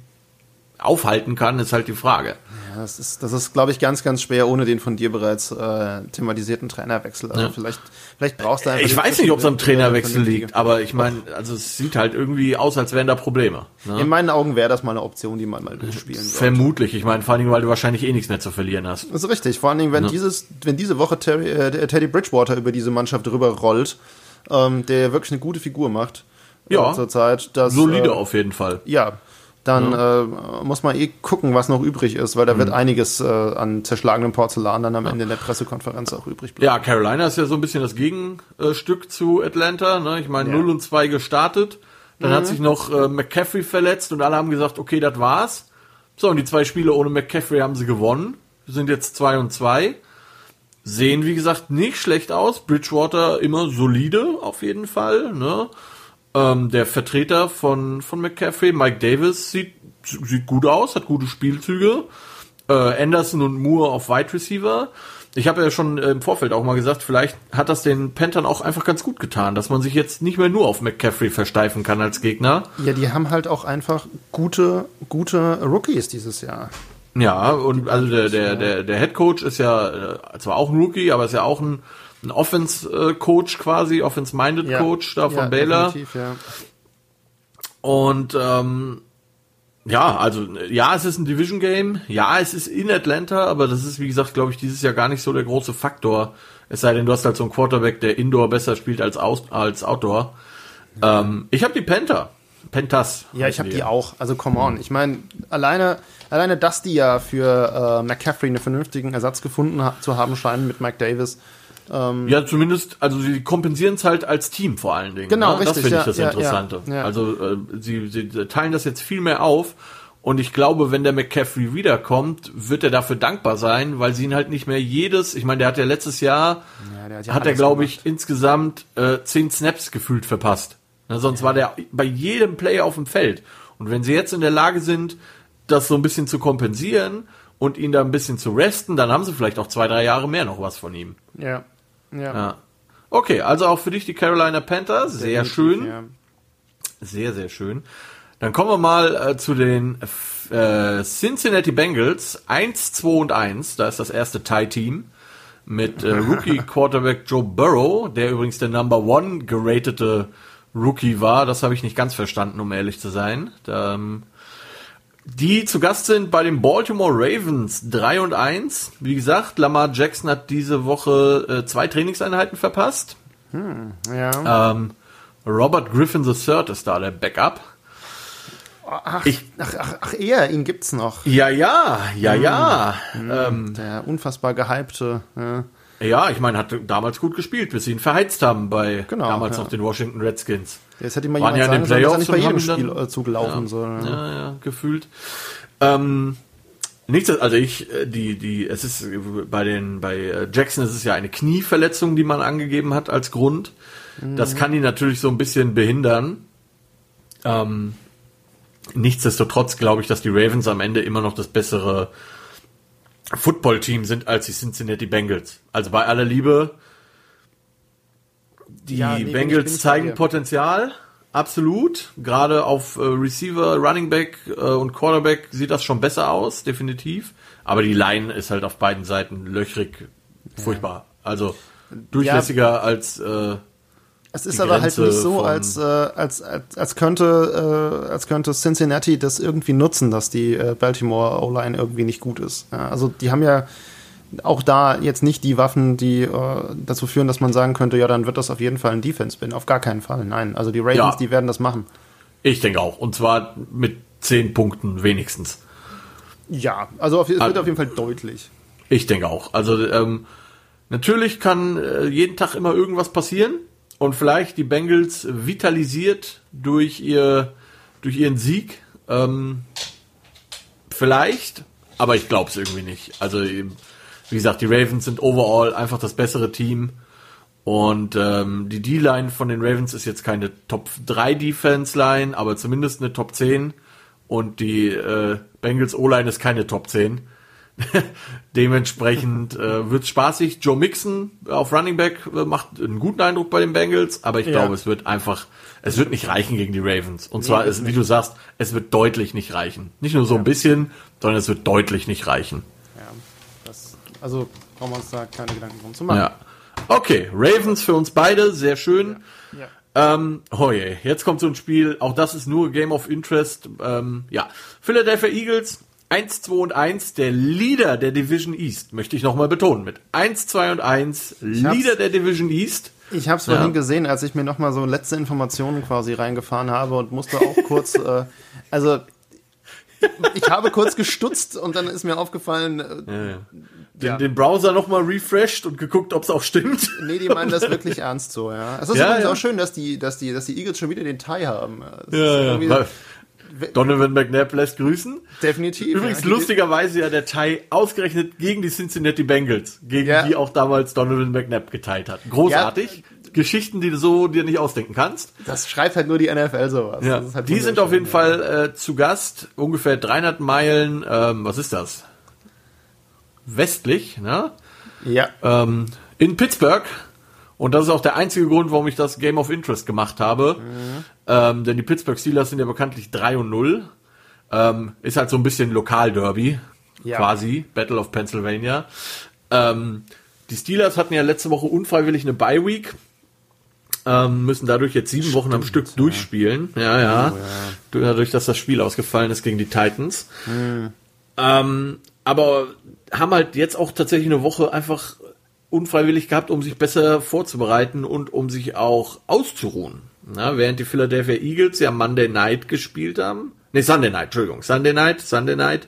aufhalten kann, ist halt die Frage. Ja, das ist, das ist, glaube ich, ganz, ganz schwer ohne den von dir bereits äh, thematisierten Trainerwechsel. Also ja. vielleicht, vielleicht brauchst du einfach. Ich weiß nicht, ob es am Trainerwechsel liegt, aber ich meine, also es sieht halt irgendwie aus, als wären da Probleme. Ne? In meinen Augen wäre das mal eine Option, die man mal durchspielen sollte. Vermutlich. Ich meine, vor allen Dingen, weil du wahrscheinlich eh nichts mehr zu verlieren hast. Das ist richtig. Vor allen Dingen, wenn ja. dieses, wenn diese Woche Terry, äh, Teddy Bridgewater über diese Mannschaft drüber rollt, ähm, der wirklich eine gute Figur macht. Ja. Zur Zeit, dass, solide äh, auf jeden Fall. Ja, dann ja. äh, muss man eh gucken, was noch übrig ist, weil da mhm. wird einiges äh, an zerschlagenem Porzellan dann am. Ende in der Pressekonferenz auch übrig bleiben. Ja, Carolina ist ja so ein bisschen das Gegenstück zu Atlanta. Ne? Ich meine, ja. 0 und 2 gestartet. Dann mhm. hat sich noch äh, McCaffrey verletzt und alle haben gesagt, okay, das war's. So, und die zwei Spiele ohne McCaffrey haben sie gewonnen. Sind jetzt 2 und 2. Sehen, wie gesagt, nicht schlecht aus. Bridgewater immer solide, auf jeden Fall. Ne? Ähm, der Vertreter von, von McCaffrey, Mike Davis, sieht, sieht gut aus, hat gute Spielzüge. Äh, Anderson und Moore auf Wide Receiver. Ich habe ja schon im Vorfeld auch mal gesagt, vielleicht hat das den Panthern auch einfach ganz gut getan, dass man sich jetzt nicht mehr nur auf McCaffrey versteifen kann als Gegner. Ja, die haben halt auch einfach gute, gute Rookies dieses Jahr. Ja, und also der, der, der, der Head Coach ist ja äh, zwar auch ein Rookie, aber ist ja auch ein ein Offense-Coach quasi, Offense-Minded Ja. Coach da von ja, Baylor. Ja. Und ähm, ja, also ja, es ist ein Division Game. Ja, es ist in Atlanta, aber das ist wie gesagt, glaube ich, dieses Jahr gar nicht so der große Faktor. Es sei denn, du hast halt so einen Quarterback, der Indoor besser spielt als aus, als Outdoor. Ähm, ich habe die Panther, Pentas. Ja, ich habe die auch. Also come on. Ich meine, alleine, alleine, dass die ja für äh, McCaffrey einen vernünftigen Ersatz gefunden ha zu haben scheinen mit Mike Davis. Ja, zumindest, also sie kompensieren es halt als Team vor allen Dingen. Genau, ne? Das richtig, finde ja, ich das ja, Interessante. ja, ja. Also äh, sie, sie teilen das jetzt viel mehr auf. Und ich glaube, wenn der McCaffrey wiederkommt, wird er dafür dankbar sein, weil sie ihn halt nicht mehr jedes, ich meine, der hat ja letztes Jahr, Ja, hat ja hat er, glaube ich, insgesamt äh, zehn Snaps gefühlt verpasst. Ne, sonst war der bei jedem Play auf dem Feld. Und wenn sie jetzt in der Lage sind, das so ein bisschen zu kompensieren und ihn da ein bisschen zu resten, dann haben sie vielleicht auch zwei, drei Jahre mehr noch was von ihm. Ja. Ja. Ja. Okay, also auch für dich die Carolina Panthers. Sehr Definitiv, schön. Ja. Sehr, sehr schön. Dann kommen wir mal äh, zu den äh, Cincinnati Bengals. 1, 2 und 1. Da ist das erste Tie-Team mit äh, Rookie-Quarterback Joe Burrow, der übrigens der Number One geratete Rookie war. Das habe ich nicht ganz verstanden, um ehrlich zu sein. Da, ähm, die zu Gast sind bei den Baltimore Ravens 3 und 1. Wie gesagt, Lamar Jackson hat diese Woche äh, zwei Trainingseinheiten verpasst. ja. Ähm, Robert Griffin III ist da der Backup. Ach, ich- ach, ach, ach, er, ihn gibt's noch. Ja, ja, ja, ja. Ähm, Der unfassbar gehypte. Ja. ja, ich meine, hat damals gut gespielt, bis sie ihn verheizt haben bei Genau, damals ja. noch den Washington Redskins. Jetzt hätte mal jemand ja in den sagen sollen, dass er nicht bei jedem Spiel dann- äh, zugelaufen soll. Ja. Ja, ja, gefühlt. Ähm, nichts, also ich, äh, die, die, es ist äh, bei den, bei Jackson ist es ja eine Knieverletzung, die man angegeben hat als Grund. Das kann ihn natürlich so ein bisschen behindern. Ähm, nichtsdestotrotz glaube ich, dass die Ravens am Ende immer noch das bessere Footballteam sind als die Cincinnati Bengals. Also bei aller Liebe, die Ja, nee, Bengals zeigen. Potenzial, absolut. Gerade auf äh, Receiver, Running Back äh, und Quarterback sieht das schon besser aus, definitiv. Aber die Line ist halt auf beiden Seiten löchrig, furchtbar. Also durchlässiger als äh, Es ist aber halt nicht so, als, äh, als, als, als, könnte, äh, als könnte Cincinnati das irgendwie nutzen, dass die äh, Baltimore O-Line irgendwie nicht gut ist. Ja, also die haben ja auch da jetzt nicht die Waffen, die äh, dazu führen, dass man sagen könnte, ja, dann wird das auf jeden Fall ein Defense-Bin. Auf gar keinen Fall. Nein, also die Ravens, Ja. die werden das machen. ich denke auch. Und zwar mit zehn Punkten wenigstens. Ja, also auf, es Ah. wird auf jeden Fall deutlich. Ich denke auch. Also ähm, natürlich kann äh, jeden Tag immer irgendwas passieren und vielleicht die Bengals vitalisiert durch ihr durch ihren Sieg. Ähm, vielleicht, aber ich glaube es irgendwie nicht. Also eben, wie gesagt, die Ravens sind overall einfach das bessere Team. Und ähm, die D-Line von den Ravens ist jetzt keine Top 3 Defense-Line, aber zumindest eine Top 10. Und die äh, Bengals O-Line ist keine Top 10. Dementsprechend äh, wird's spaßig. Joe Mixon auf Running Back äh, macht einen guten Eindruck bei den Bengals, aber ich Ja. glaube, es wird einfach, es wird nicht reichen gegen die Ravens. Und zwar, wird ist, wie du sagst, es wird deutlich nicht reichen. Nicht nur so ein bisschen, sondern es wird deutlich nicht reichen. Ja, also brauchen wir uns da keine Gedanken drum zu machen. Ja. Okay, Ravens für uns beide, sehr schön. Ja. Ähm, oh je, jetzt kommt so ein Spiel, auch das ist nur Game of Interest. Ähm, ja, Philadelphia Eagles 1, 2 und 1, der Leader der Division East, möchte ich nochmal betonen, mit 1, 2 und 1, Leader der Division East. Ich habe es Ja. vorhin gesehen, als ich mir nochmal so letzte Informationen quasi reingefahren habe und musste auch kurz, äh, also ich habe kurz gestutzt und dann ist mir aufgefallen, äh, Den, Ja. den Browser nochmal refreshed und geguckt, ob es auch stimmt. nee, die meinen das wirklich ernst so, ja. Es ist Ja, übrigens ja. auch schön, dass die, dass die, dass die Eagles schon wieder den Tie haben. Ja, ja. Donovan McNabb lässt grüßen. Definitiv. Übrigens ja. lustigerweise ja der Tie ausgerechnet gegen die Cincinnati Bengals, gegen Ja. die auch damals Donovan McNabb geteilt hat. Großartig. Geschichten, die du so dir nicht ausdenken kannst. Das schreibt halt nur die NFL sowas. Ja. Halt die sind auf jeden wunderschön, Fall äh, zu Gast, ungefähr 300 Meilen, ähm, was ist das? Westlich, ne? Ja. ähm, in Pittsburgh. Und das ist auch der einzige Grund, warum ich das Game of Interest gemacht habe. Ähm, denn die Pittsburgh Steelers sind ja bekanntlich 3 und 0. Ähm, ist halt so ein bisschen Lokalderby, Ja. quasi, Battle of Pennsylvania. Ähm, die Steelers hatten ja letzte Woche unfreiwillig eine Bye Week. Ähm, müssen dadurch jetzt sieben Stimmt, Wochen am Stück ja. durchspielen. Ja, ja. Oh, ja. Dadurch, dass das Spiel ausgefallen ist gegen die Titans. Hm. Ähm, aber haben halt jetzt auch tatsächlich eine Woche einfach unfreiwillig gehabt, um sich besser vorzubereiten und um sich auch auszuruhen. Na, während die Philadelphia Eagles ja Monday Night gespielt haben. Ne, Sunday Night, Entschuldigung. Sunday Night, Sunday Night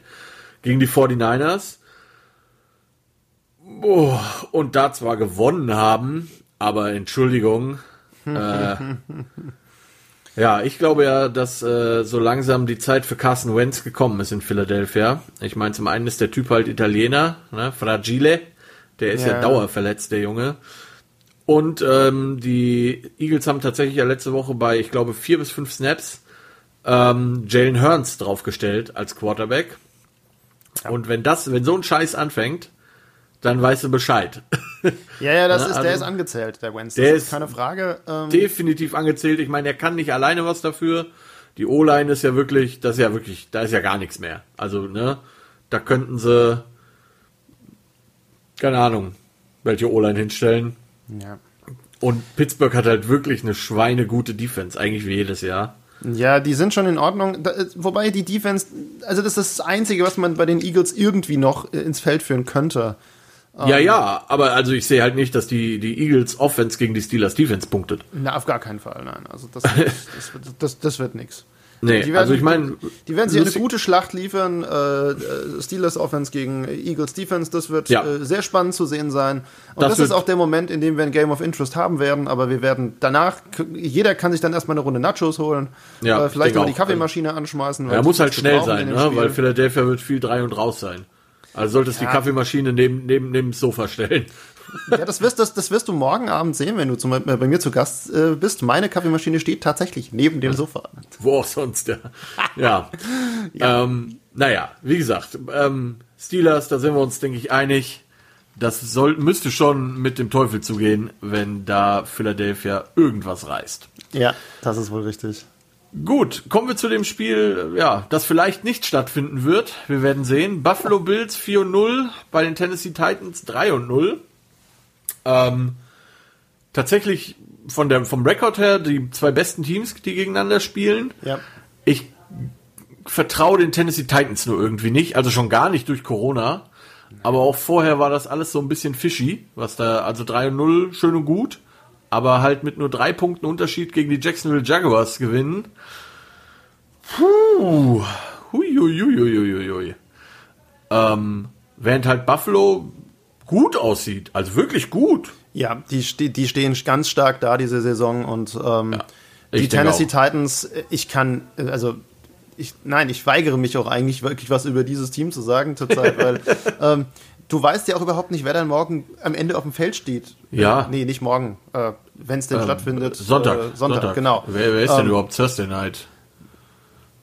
gegen die 49ers. Oh, und da zwar gewonnen haben, aber Entschuldigung. Äh, ja, ich glaube ja, dass äh, so langsam die Zeit für Carson Wentz gekommen ist in Philadelphia. Ich meine, zum einen ist der Typ halt Italiener, ne, fragile. Der ist ja, ja dauerverletzt, der Junge. Und ähm, die Eagles haben tatsächlich ja letzte Woche bei, ich glaube, vier bis fünf Snaps ähm, Jalen Hearns draufgestellt als Quarterback. Ja. Und wenn das, wenn so ein Scheiß anfängt, dann weißt du Bescheid. Ja, ja, das ist, also, der ist angezählt, der Wednesday. Der ist keine Frage. Ähm, definitiv angezählt. Ich meine, er kann nicht alleine was dafür. Die O-Line ist ja wirklich, das ist ja wirklich, da ist ja gar nichts mehr. Also, ne, da könnten sie, keine Ahnung, welche O-Line hinstellen. Ja. Und Pittsburgh hat halt wirklich eine schweinegute Defense, eigentlich wie jedes Jahr. Ja, die sind schon in Ordnung. Da, wobei die Defense, also das ist das Einzige, was man bei den Eagles irgendwie noch äh, ins Feld führen könnte. Ja, ja, aber also ich sehe halt nicht, dass die, die Eagles Offense gegen die Steelers Defense punktet. Na, auf gar keinen Fall, nein. Also das, das, das, das, das wird nichts. Nee, werden, also ich meine, die werden sich eine gute Schlacht liefern. Äh, äh, Steelers Offense gegen Eagles Defense, das wird ja. äh, sehr spannend zu sehen sein. Und das, das ist auch der Moment, in dem wir ein Game of Interest haben werden. Aber wir werden danach, jeder kann sich dann erstmal eine Runde Nachos holen. Ja, äh, vielleicht mal die Kaffeemaschine anschmeißen. Er muss halt schnell sein, ne? weil Philadelphia wird viel drei und raus sein. Also solltest ja. die Kaffeemaschine neben, neben, neben das Sofa stellen. Ja, das wirst, das, das wirst du morgen Abend sehen, wenn du zum, bei mir zu Gast äh, bist. Meine Kaffeemaschine steht tatsächlich neben dem Sofa. Wo auch sonst, ja. ja. ja. Ähm, naja, wie gesagt, ähm, Steelers, da sind wir uns, denke ich, einig. Das soll, müsste schon mit dem Teufel zugehen, wenn da Philadelphia irgendwas reißt. Ja, das ist wohl richtig. Gut, kommen wir zu dem Spiel, ja, das vielleicht nicht stattfinden wird. Wir werden sehen. Buffalo Bills 4 0, bei den Tennessee Titans 3 0. Ähm, tatsächlich von der, vom Rekord her die zwei besten Teams, die gegeneinander spielen. Ja. Ich vertraue den Tennessee Titans nur irgendwie nicht, also schon gar nicht durch Corona. Aber auch vorher war das alles so ein bisschen fishy, was da, also 3 0 schön und gut, aber halt mit nur drei Punkten Unterschied gegen die Jacksonville Jaguars gewinnen. Puh. Hui, hui, hui, hui, hui. Ähm, während halt Buffalo gut aussieht, also wirklich gut. Ja, die, die stehen ganz stark da diese Saison und ähm, ja, die Tennessee auch. Titans, ich kann, also ich, nein, ich weigere mich auch eigentlich wirklich was über dieses Team zu sagen zurzeit, weil ähm, du weißt ja auch überhaupt nicht, wer dann morgen am Ende auf dem Feld steht. Ja. Äh, nee, nicht morgen, äh, wenn es denn ähm, stattfindet. Sonntag, äh, Sonntag. Sonntag. genau. Wer, wer ist denn ähm, überhaupt Thursday Night?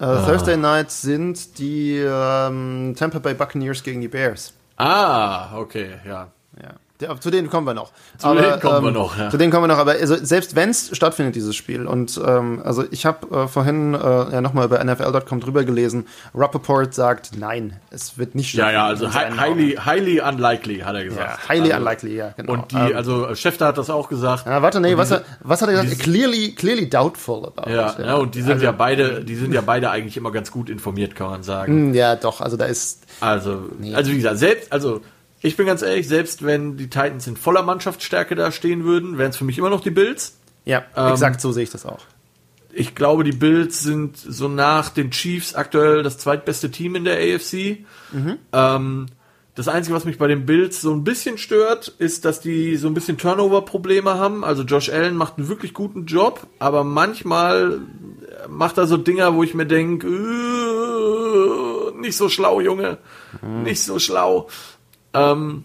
Äh, ah. Thursday Night sind die ähm, Tampa Bay Buccaneers gegen die Bears. Ah, okay, ja. Ja. Der, zu denen kommen wir noch. Zu aber, denen kommen ähm, wir noch, ja. Zu denen kommen wir noch, aber also, selbst wenn es stattfindet, dieses Spiel, und ähm, also ich habe äh, vorhin äh, ja nochmal über NFL.com drüber gelesen, Rappaport sagt, nein, es wird nicht stattfinden. Ja, ja, also hi highly, highly unlikely, hat er gesagt. Ja, highly also, unlikely, ja, genau. Und die, ähm, also Schäfter hat das auch gesagt. Ja, warte, nee, was, diese, was hat er gesagt? Clearly, clearly doubtful about ja, it. Ja, ja, und die sind also, ja beide, die sind ja beide eigentlich immer ganz gut informiert, kann man sagen. Hm, ja, doch, also da ist... Also, nee. also wie gesagt, selbst, also ich bin ganz ehrlich, selbst wenn die Titans in voller Mannschaftsstärke da stehen würden, wären es für mich immer noch die Bills. Ja, ähm, exakt so sehe ich das auch. Ich glaube, die Bills sind so nach den Chiefs aktuell das zweitbeste Team in der AFC. Mhm. Ähm, das Einzige, was mich bei den Bills so ein bisschen stört, ist, dass die so ein bisschen Turnover-Probleme haben. Also Josh Allen macht einen wirklich guten Job, aber manchmal macht er so Dinger, wo ich mir denke, äh, nicht so schlau, Junge, mhm. nicht so schlau. Ähm,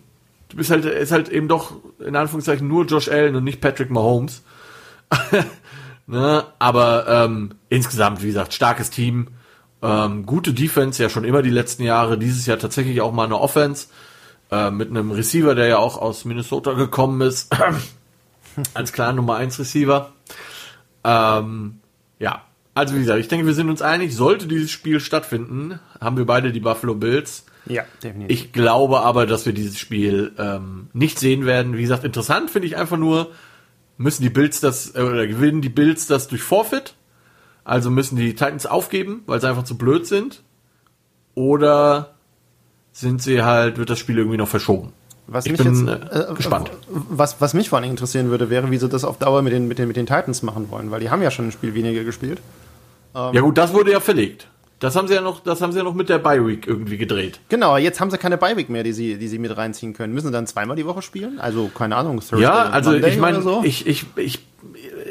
du bist halt, ist halt eben doch in Anführungszeichen nur Josh Allen und nicht Patrick Mahomes. ne? Aber ähm, insgesamt, wie gesagt, starkes Team. Ähm, gute Defense, ja schon immer die letzten Jahre. Dieses Jahr tatsächlich auch mal eine Offense. Äh, mit einem Receiver, der ja auch aus Minnesota gekommen ist. als klar Nummer 1 Receiver. Ähm, ja, also wie gesagt, ich denke, wir sind uns einig, sollte dieses Spiel stattfinden, haben wir beide die Buffalo Bills. Ja, definitiv. Ich glaube aber, dass wir dieses Spiel ähm, nicht sehen werden. Wie gesagt, interessant finde ich einfach nur, müssen die Bills das, äh, oder gewinnen die Bills das durch Forfeit? Also müssen die Titans aufgeben, weil sie einfach zu blöd sind? Oder sind sie halt, wird das Spiel irgendwie noch verschoben? Was ich mich bin jetzt, äh, äh, gespannt. Was, was mich vor allem interessieren würde, wäre, wie sie das auf Dauer mit den, mit, den, mit den Titans machen wollen, weil die haben ja schon ein Spiel weniger gespielt. Ähm, ja gut, das wurde ja verlegt. Das haben sie ja noch, das haben sie ja noch mit der Bye Week irgendwie gedreht. Genau, jetzt haben sie keine Bye Week mehr, die sie, die sie mit reinziehen können. Müssen sie dann zweimal die Woche spielen? Also keine Ahnung. Thursday ja, also Monday ich meine, so? ich ich ich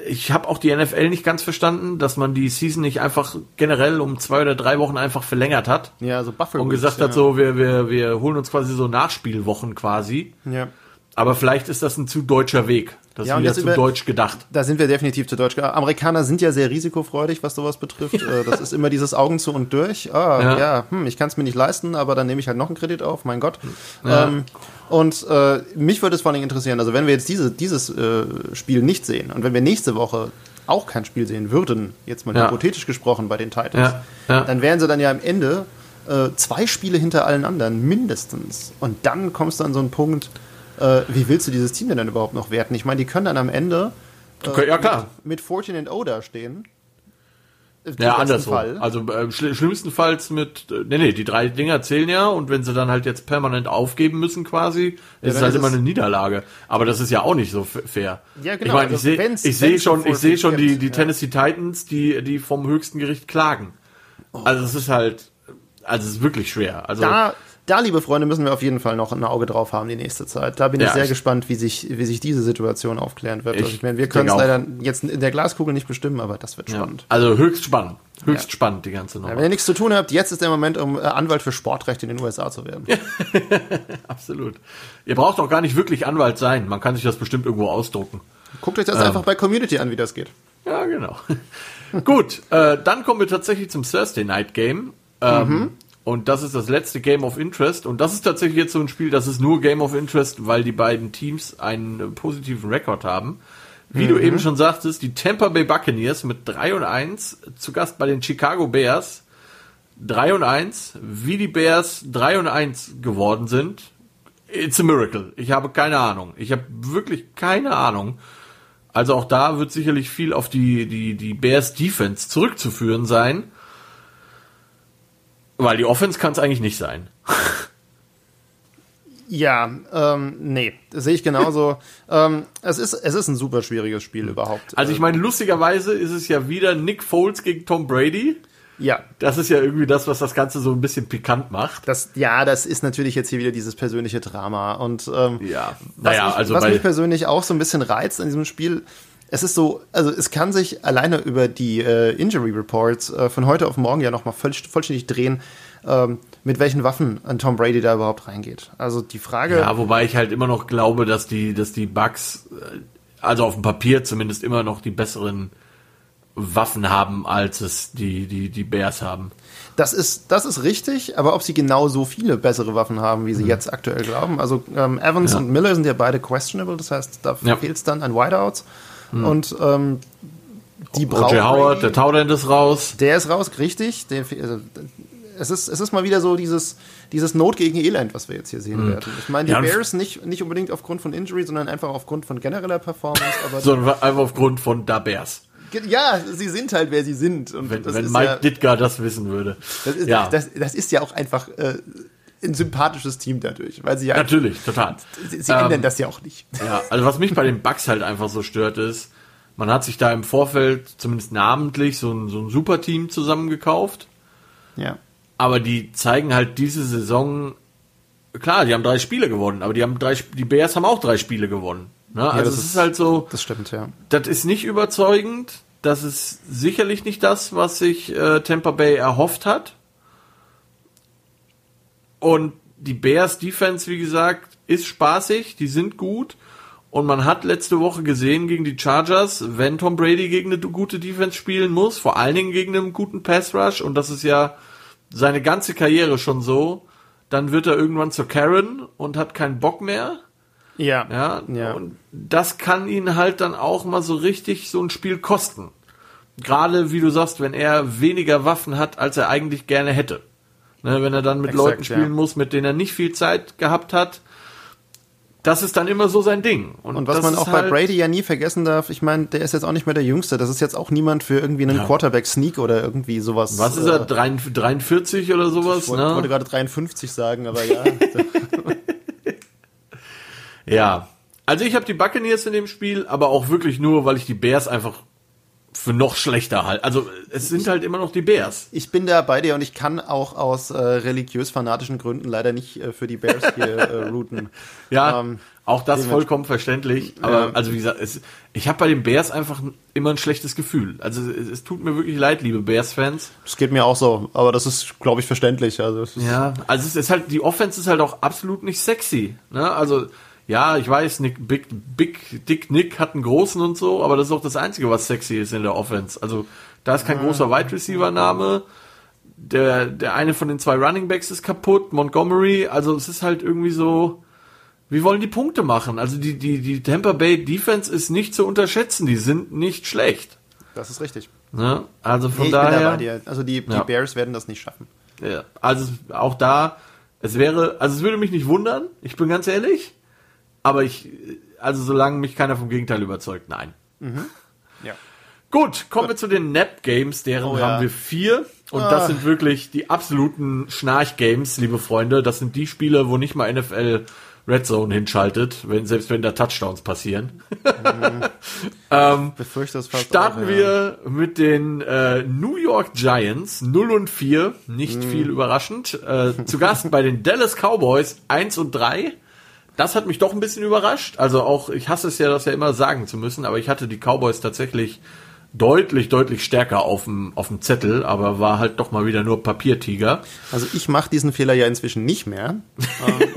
ich habe auch die NFL nicht ganz verstanden, dass man die Season nicht einfach generell um zwei oder drei Wochen einfach verlängert hat. Ja, so Buffalo. Und gesagt hat, so wir wir wir holen uns quasi so Nachspielwochen quasi. Ja. Aber vielleicht ist das ein zu deutscher Weg. Das ja, ist wieder zu über, deutsch gedacht. Da sind wir definitiv zu deutsch gedacht. Amerikaner sind ja sehr risikofreudig, was sowas betrifft. Äh, das ist immer dieses Augen zu und durch. Ah, ja, ja hm, ich kann es mir nicht leisten, aber dann nehme ich halt noch einen Kredit auf, mein Gott. Ja. Ähm, und äh, mich würde es vor allem interessieren, also wenn wir jetzt diese, dieses äh, Spiel nicht sehen und wenn wir nächste Woche auch kein Spiel sehen würden, jetzt mal ja. hypothetisch gesprochen bei den Titans, dann wären sie dann ja am Ende äh, zwei Spiele hinter allen anderen, mindestens. Und dann kommst du an so einen Punkt, äh, wie willst du dieses Team denn dann überhaupt noch werten? Ich meine, die können dann am Ende äh, ja, klar. mit, mit 14 and O da stehen. Ja, andersrum. Fall. Also äh, schl schlimmstenfalls mit, äh, nee, nee, die drei Dinger zählen ja und wenn sie dann halt jetzt permanent aufgeben müssen quasi, ja, ist es halt immer eine Niederlage. Aber das ist ja auch nicht so fair. Ja, genau. Ich meine, also ich sehe ich seh schon, ich sehe schon die, die ja. Tennessee Titans, die, die vom höchsten Gericht klagen. Oh. Also es ist halt, also es ist wirklich schwer. Also da, da, liebe Freunde, müssen wir auf jeden Fall noch ein Auge drauf haben die nächste Zeit. Da bin ja, ich sehr ich gespannt, wie sich, wie sich diese Situation aufklären wird. Ich, also ich meine, wir können es leider jetzt in der Glaskugel nicht bestimmen, aber das wird spannend. Ja, also höchst spannend. Höchst ja. spannend, die ganze Nummer. wenn ihr nichts zu tun habt, jetzt ist der Moment, um äh, Anwalt für Sportrecht in den USA zu werden. Absolut. Ihr braucht auch gar nicht wirklich Anwalt sein. Man kann sich das bestimmt irgendwo ausdrucken. Guckt euch das ähm. einfach bei Community an, wie das geht. Ja, genau. Gut, äh, dann kommen wir tatsächlich zum Thursday Night Game. Ähm, mhm. Und das ist das letzte Game of Interest. Und das ist tatsächlich jetzt so ein Spiel, das ist nur Game of Interest, weil die beiden Teams einen positiven Rekord haben. Wie mhm. du eben schon sagtest, die Tampa Bay Buccaneers mit 3 und 1 zu Gast bei den Chicago Bears. 3 und 1, wie die Bears 3 und 1 geworden sind. It's a miracle. Ich habe keine Ahnung. Ich habe wirklich keine Ahnung. Also auch da wird sicherlich viel auf die, die, die Bears Defense zurückzuführen sein. Weil die Offense kann es eigentlich nicht sein. Ja, ähm, nee, sehe ich genauso. ähm, es, ist, es ist ein super schwieriges Spiel überhaupt. Also ich meine, lustigerweise ist es ja wieder Nick Foles gegen Tom Brady. Ja. Das ist ja irgendwie das, was das Ganze so ein bisschen pikant macht. Das, ja, das ist natürlich jetzt hier wieder dieses persönliche Drama. Und ähm, ja, naja, was, ich, also was mich persönlich auch so ein bisschen reizt an diesem Spiel, es ist so, also es kann sich alleine über die äh, Injury Reports äh, von heute auf morgen ja nochmal voll, vollständig drehen, ähm, mit welchen Waffen ein Tom Brady da überhaupt reingeht. Also die Frage. Ja, wobei ich halt immer noch glaube, dass die, dass die Bugs, äh, also auf dem Papier zumindest immer noch die besseren Waffen haben, als es die, die, die Bears haben. Das ist, das ist richtig, aber ob sie genau so viele bessere Waffen haben, wie sie mhm. jetzt aktuell glauben. Also ähm, Evans ja. und Miller sind ja beide questionable, das heißt, da ja. fehlt es dann an Wideouts. Hm. Und ähm, die brauchen. Roger Howard, der Taudend ist raus. Der ist raus, richtig. Der, also, es, ist, es ist mal wieder so dieses, dieses Not gegen Elend, was wir jetzt hier sehen hm. werden. Ich meine, die ja, Bears nicht, nicht unbedingt aufgrund von Injury, sondern einfach aufgrund von genereller Performance. sondern einfach aufgrund von da Bears. Ja, sie sind halt, wer sie sind. Und wenn wenn Mike ja, Ditka das wissen würde. Das ist, ja. das, das ist ja auch einfach äh, ein sympathisches Team dadurch, weil sie ja natürlich total. Sie, sie ähm, ändern das ja auch nicht. Ja, also was mich bei den Bugs halt einfach so stört ist, man hat sich da im Vorfeld zumindest namentlich so ein, so ein Superteam zusammengekauft. Ja. Aber die zeigen halt diese Saison klar, die haben drei Spiele gewonnen, aber die haben drei die Bears haben auch drei Spiele gewonnen. Ne? Ja, also es ist, ist halt so. Das stimmt ja. Das ist nicht überzeugend. Das ist sicherlich nicht das, was sich äh, Tampa Bay erhofft hat. Und die Bears Defense, wie gesagt, ist spaßig, die sind gut. Und man hat letzte Woche gesehen gegen die Chargers, wenn Tom Brady gegen eine gute Defense spielen muss, vor allen Dingen gegen einen guten Pass Rush, und das ist ja seine ganze Karriere schon so, dann wird er irgendwann zur Karen und hat keinen Bock mehr. Ja. Ja. ja. Und das kann ihn halt dann auch mal so richtig so ein Spiel kosten. Gerade wie du sagst, wenn er weniger Waffen hat, als er eigentlich gerne hätte. Ne, wenn er dann mit Exakt, Leuten spielen ja. muss, mit denen er nicht viel Zeit gehabt hat. Das ist dann immer so sein Ding. Und was das man auch bei halt- Brady ja nie vergessen darf, ich meine, der ist jetzt auch nicht mehr der Jüngste. Das ist jetzt auch niemand für irgendwie einen Ja. Quarterback-Sneak oder irgendwie sowas. Was ist äh, er? 43 43 oder sowas? Ich wollte, wollte Ne? gerade 53 sagen, aber ja. Ja. Also ich habe die Buccaneers in dem Spiel, aber auch wirklich nur, weil ich die Bears einfach für noch schlechter halte. Also es sind halt immer noch die Bears. ich bin da bei dir und ich kann auch aus äh, religiös-fanatischen Gründen leider nicht äh, für die Bears hier äh, routen. Ja, Ähm, auch das vollkommen verständlich. Aber Ja. also wie gesagt, es, ich habe bei den Bears einfach immer ein schlechtes Gefühl. Also es, es tut mir wirklich leid, liebe Bears-Fans. Das geht mir auch so, aber das ist, glaube ich, verständlich. Also, es ist, Ja, also es ist halt, die Offense ist halt auch absolut nicht sexy. Ne? Also, ja, ich weiß, Nick, Big, Big, Dick Nick hat einen großen und so, aber das ist auch das Einzige, was sexy ist in der Offense. Also, da ist kein großer Wide Receiver Name. Der, der eine von den zwei Running Backs ist kaputt, Montgomery, also es ist halt irgendwie so, wir wollen die Punkte machen. Also die, die, die Tampa Bay Defense ist nicht zu unterschätzen, die sind nicht schlecht. das ist richtig. Ne? Also von Nee, ich bin da daher. bei dir. Also die, die Ja. Bears werden das nicht schaffen. Ja, also auch da, es wäre, also es würde mich nicht wundern, ich bin ganz ehrlich, aber ich, also solange mich keiner vom Gegenteil überzeugt, nein. Ja. Gut, kommen wir zu den Nap-Games, deren Oh ja. haben wir vier. Und Ah. das sind wirklich die absoluten Schnarch-Games, liebe Freunde. Das sind die Spiele, wo nicht mal NFL Red Zone hinschaltet, wenn, selbst wenn da Touchdowns passieren. Befürchte es fast Starten auch, ja. wir mit den äh, New York Giants 0 und 4, nicht Mhm. viel überraschend. Äh, zu Gast bei den Dallas Cowboys 1 und 3. Das hat mich doch ein bisschen überrascht. Also auch, ich hasse es ja, das ja immer sagen zu müssen, aber ich hatte die Cowboys tatsächlich deutlich, deutlich stärker auf dem, auf dem Zettel, aber war halt doch mal wieder nur Papiertiger. Also ich mache diesen Fehler ja inzwischen nicht mehr.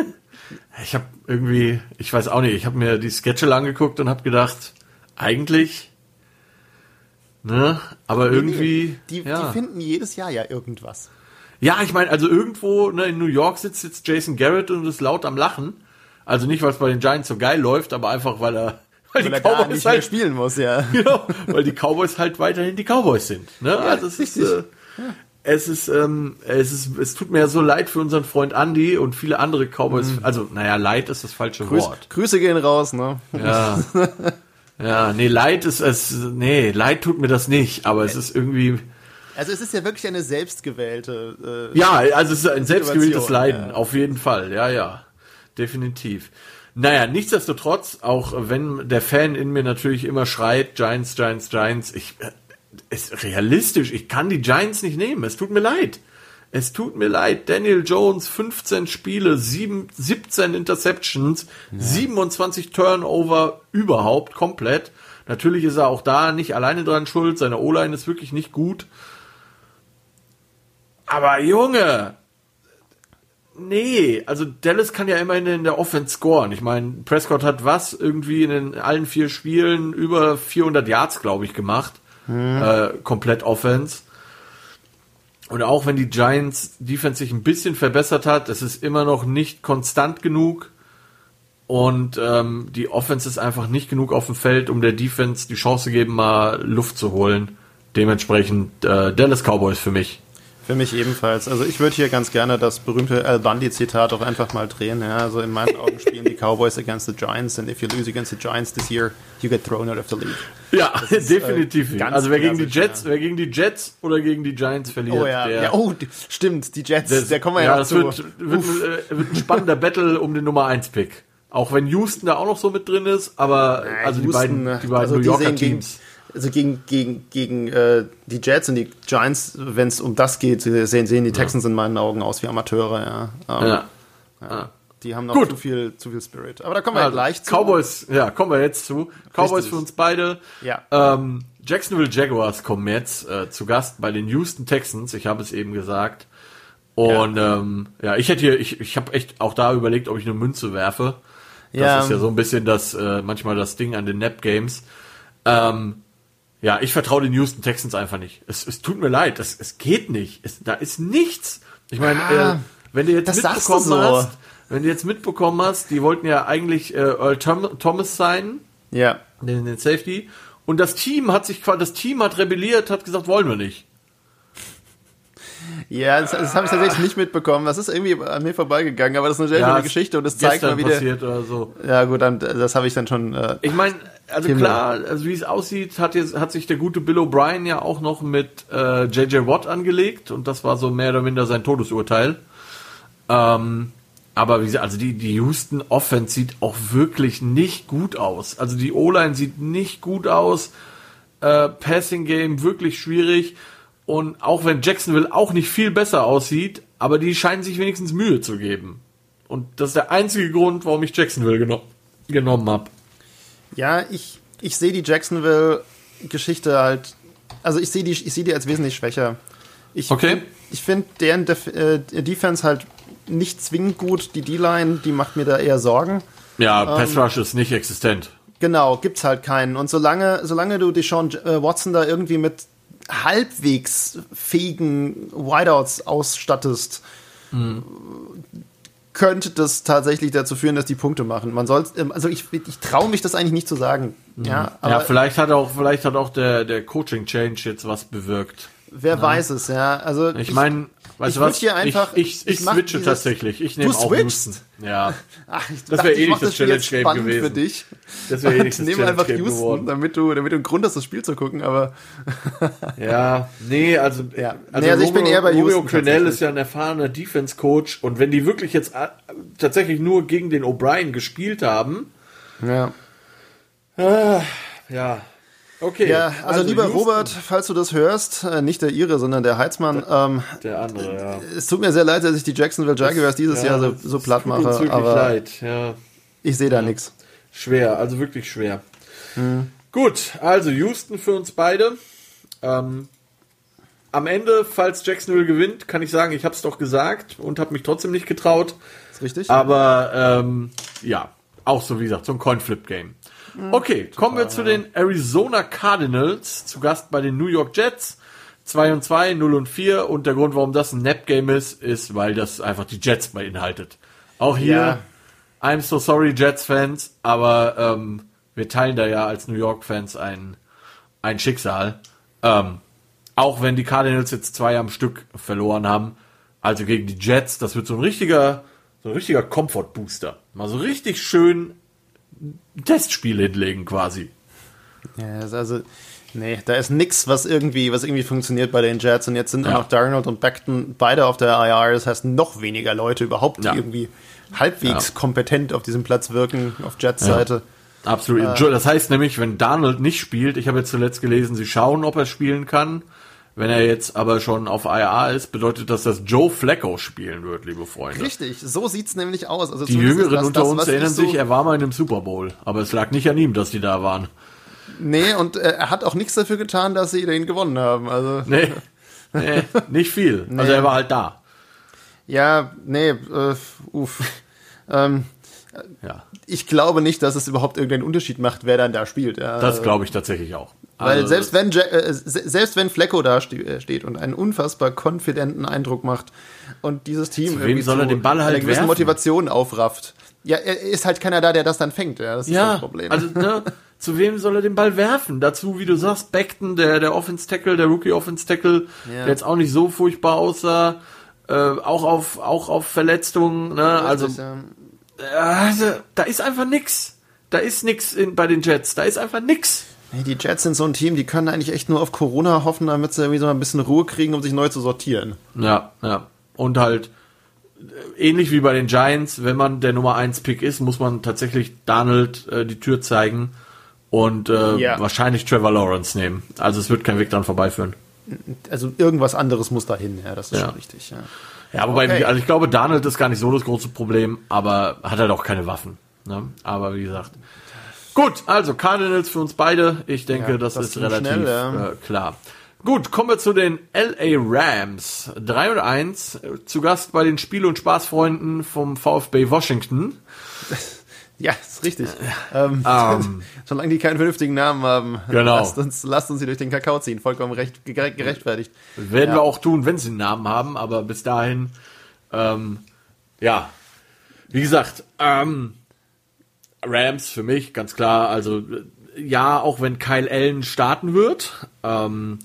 Ich habe irgendwie, ich weiß auch nicht, ich habe mir die Schedule angeguckt und habe gedacht, eigentlich, ne, aber irgendwie, Die, ja. die finden jedes Jahr ja irgendwas. Ja, ich meine, also irgendwo ne, in New York sitzt jetzt Jason Garrett und ist laut am Lachen. Also nicht, weil es bei den Giants so geil läuft, aber einfach, weil er, weil, Weil die Cowboys nicht halt, spielen muss, ja. genau, weil die Cowboys halt weiterhin die Cowboys sind. Ne? also es ist, richtig. äh, es ist, ähm, es ist, es tut mir ja so leid für unseren Freund Andy und viele andere Cowboys. Also, naja, leid ist das falsche Mhm. Grüß, Wort. Grüße gehen raus, ne? Ja. Ja, nee, leid ist es, nee, leid tut mir das nicht, aber es ist irgendwie, Also es ist ja wirklich eine selbstgewählte. Äh, Ja, also es ist ein selbstgewähltes Leiden, ja. auf jeden Fall, ja, ja, definitiv. Naja, nichtsdestotrotz, auch wenn der Fan in mir natürlich immer schreit, Giants, Giants, Giants, ich, äh, ist realistisch, ich kann die Giants nicht nehmen, es tut mir leid. Es tut mir leid, Daniel Jones, 15 Spiele, 7, 17 Interceptions, 27 Turnover überhaupt, komplett. Natürlich ist er auch da nicht alleine dran schuld, seine O-Line ist wirklich nicht gut. Aber Junge, nee, also Dallas kann ja immerhin in der Offense scoren. Ich meine, Prescott hat was irgendwie in den allen vier Spielen über 400 Yards, glaube ich, gemacht. Äh, komplett Offense. Und auch wenn die Giants Defense sich ein bisschen verbessert hat, es ist immer noch nicht konstant genug. Und ähm, die Offense ist einfach nicht genug auf dem Feld, um der Defense die Chance zu geben, mal Luft zu holen. Dementsprechend äh, Dallas Cowboys für mich. Für mich ebenfalls. Also ich würde hier ganz gerne das berühmte Al Bundy-Zitat auch einfach mal drehen. Ja, also in meinen Augen spielen die Cowboys against the Giants and if you lose against the Giants this year, you get thrown out of the league. Ja, ist, definitiv. äh, also wer gegen die Jets, wer gegen die Jets oder gegen die Giants verliert, Oh ja, der, ja oh, die, stimmt, die Jets, der, der kommen wir ja, noch das zu. wird, wird, äh, wird ein spannender Battle um den Nummer 1 Pick. Auch wenn Houston da auch noch so mit drin ist, aber also die Houston, beiden, die beiden also New Yorker Teams. Also gegen, gegen, gegen äh, die Jets und die Giants, wenn es um das geht, sehen, sehen die Texans in meinen Augen aus wie Amateure. Ja. Ähm, Ja. Die haben noch Gut. zu viel, zu viel Spirit. Aber da kommen wir Also, gleich zu. Cowboys, ja, kommen wir jetzt zu. Cowboys Richtig. für uns beide. Ja. Ähm, Jacksonville Jaguars kommen jetzt äh, zu Gast bei den Houston Texans. Ich habe es eben gesagt. Und ja, ähm, ja ich hätte hier, ich, ich habe echt auch da überlegt, ob ich eine Münze werfe. Das Ja. ist ja so ein bisschen das, äh, manchmal das Ding an den Nap Games. Ähm, ja, ich vertraue den Houston Texans einfach nicht. Es, es tut mir leid, es, es geht nicht. Es, da ist nichts. Ich meine, Ah, äh, wenn du jetzt mitbekommen du so. hast, wenn du jetzt mitbekommen hast, die wollten ja eigentlich äh, Earl Tom Thomas sein, Ja. den, den Safety, und das Team hat sich quasi, das Team hat rebelliert, hat gesagt, wollen wir nicht. Ja, das, das habe ich tatsächlich nicht mitbekommen. Das ist irgendwie an mir vorbeigegangen, aber das ist eine sehr Ja, schöne es Geschichte und es zeigt mal wieder. passiert oder so. Ja, gut, dann, das habe ich dann schon. Äh, Ich meine, also Himmel. klar, also wie es aussieht, hat jetzt hat sich der gute Bill O'Brien ja auch noch mit äh, JJ Watt angelegt und das war so mehr oder minder sein Todesurteil. Ähm, aber wie gesagt, also die, die Houston Offense sieht auch wirklich nicht gut aus. Also die O-Line sieht nicht gut aus. Äh, Passing Game wirklich schwierig. Und auch wenn Jacksonville auch nicht viel besser aussieht, aber die scheinen sich wenigstens Mühe zu geben. Und das ist der einzige Grund, warum ich Jacksonville geno genommen habe. Ja, ich, ich sehe die Jacksonville-Geschichte halt. Also ich sehe die, ich sehe die als wesentlich schwächer. Ich, Okay. Ich finde deren Def äh, Defense halt nicht zwingend gut. Die D-Line, die macht mir da eher Sorgen. Ja, Pass Rush ist nicht existent. Genau, gibt's halt keinen. Und solange, solange du Deshaun äh, Watson da irgendwie mit halbwegs fähigen Wideouts ausstattest, könnte das tatsächlich dazu führen, dass die Punkte machen. Man soll, ähm, also ich, ich traue mich das eigentlich nicht zu sagen. Ja, aber ja, vielleicht hat auch, vielleicht hat auch der, der Coaching Change jetzt was bewirkt. Wer weiß es, ja. Also Ich meine, weißt ich du was? hier einfach- ich, ich, ich, ich switche dieses- tatsächlich. Ich nehme auch switchst? Houston. Ja. Ach, Das dachte, wär eh ich nicht das Challenge-Game spannend gewesen. für dich. Das wäre eh nicht das Nimm einfach Challenge-Game Houston, geworden. damit du, damit du einen Grund hast, das Spiel zu gucken, aber Ja, nee, also, Ja. also, Nee, also ich bin eher bei Romeo tatsächlich. ist ja ein erfahrener Defense-Coach und wenn die wirklich jetzt äh, tatsächlich nur gegen den O'Brien gespielt haben, ja. ja, okay. Ja, also, lieber Houston, Robert, falls du das hörst, äh, nicht der Ihre, sondern der Heizmann, ähm, Der andere, ja. es tut mir sehr leid, dass ich die Jacksonville Jaguars dieses ja, Jahr so, so es platt tut uns mache, wirklich aber leid, ja. ich sehe da nichts. Schwer, also wirklich schwer. Hm. Gut, also Houston für uns beide. Ähm, am Ende, falls Jacksonville gewinnt, kann ich sagen, ich habe es doch gesagt und habe mich trotzdem nicht getraut. Ist richtig? Aber ähm, ja, auch so wie gesagt, so ein Coin-Flip-Game. Okay, kommen wir zu den Arizona Cardinals, zu Gast bei den New York Jets. 2 und 2, 0 und 4 und der Grund, warum das ein Nap-Game ist, ist, weil das einfach die Jets beinhaltet. Auch hier, Ja. I'm so sorry, Jets-Fans, aber ähm, wir teilen da ja als New York-Fans ein, ein Schicksal. Ähm, auch wenn die Cardinals jetzt zwei am Stück verloren haben, also gegen die Jets, das wird so ein richtiger, so ein richtiger Comfort-Booster. Mal so richtig schön Testspiel hinlegen quasi. Ja, also, nee, da ist nix, was irgendwie, was irgendwie funktioniert bei den Jets. Und jetzt sind Ja. auch noch Darnold und Beckton beide auf der IR. Das heißt, noch weniger Leute überhaupt, die Ja. irgendwie halbwegs Ja. kompetent auf diesem Platz wirken, auf Jets Seite. Absolut. Jo- Das heißt nämlich, wenn Donald nicht spielt, ich habe jetzt zuletzt gelesen, sie schauen, ob er spielen kann. Wenn er jetzt aber schon auf IA ist, bedeutet das, dass Joe Flacco spielen wird, liebe Freunde. Richtig, so sieht's nämlich aus. Also Die Jüngeren das- unter das, uns erinnern so- sich, er war mal in einem Super Bowl. Aber es lag nicht an ihm, dass die da waren. Nee, und äh, er hat auch nichts dafür getan, dass sie den gewonnen haben. Also, Nee, nee nicht viel. Also er war halt da. ja, nee, äh, uff. ähm, Ja, ich glaube nicht, dass es überhaupt irgendeinen Unterschied macht, wer dann da spielt. Ja. das glaube ich tatsächlich auch. Weil Also, selbst wenn Ja- äh, se- selbst wenn Flecko da ste äh, steht und einen unfassbar konfidenten Eindruck macht und dieses Team wem irgendwie soll er zu den Ball halt einer gewissen werfen? Motivation aufrafft. Ja, er ist halt keiner da, der das dann fängt. Ja, das ist Ja, das Problem. also ne, zu wem soll er den Ball werfen? Dazu, wie du sagst, Beckton, der der Offense Tackle, der Rookie Offense Tackle, Ja. der jetzt auch nicht so furchtbar aussah, äh, auch auf auch auf Verletzungen, ne? Also Richtig, ja. Also, da ist einfach nix. Da ist nix in, bei den Jets. Da ist einfach nix. Nee, die Jets sind so ein Team, die können eigentlich echt nur auf Corona hoffen, damit sie irgendwie so ein bisschen Ruhe kriegen, um sich neu zu sortieren. Ja, ja. Und halt äh, ähnlich wie bei den Giants, wenn man der Nummer 1 Pick ist, muss man tatsächlich Donald äh, die Tür zeigen und äh, Ja. wahrscheinlich Trevor Lawrence nehmen. Also es wird kein Weg dran vorbeiführen. Also irgendwas anderes muss dahin, ja, das ist Ja. schon richtig. Ja. Ja, wobei, Okay. also ich glaube, Donald ist gar nicht so das große Problem, aber hat halt auch keine Waffen. Ne? Aber wie gesagt. Gut, also Cardinals für uns beide. Ich denke, Ja, das, das ist relativ schnell, ja. äh, klar. Gut, kommen wir zu den LA Rams. 3 und 1, äh, zu Gast bei den Spiel- und Spaßfreunden vom VfB Washington. Ja, ist richtig. Ähm, Ähm. solange die keinen vernünftigen Namen haben, Genau. lasst, uns, lasst uns sie durch den Kakao ziehen. Vollkommen recht, gere- gerechtfertigt. Werden Ja. wir auch tun, wenn sie einen Namen haben, aber bis dahin, ähm, ja, wie gesagt, ähm, Rams für mich, ganz klar, also äh, ja, auch wenn Kyle Allen starten wird, ähm,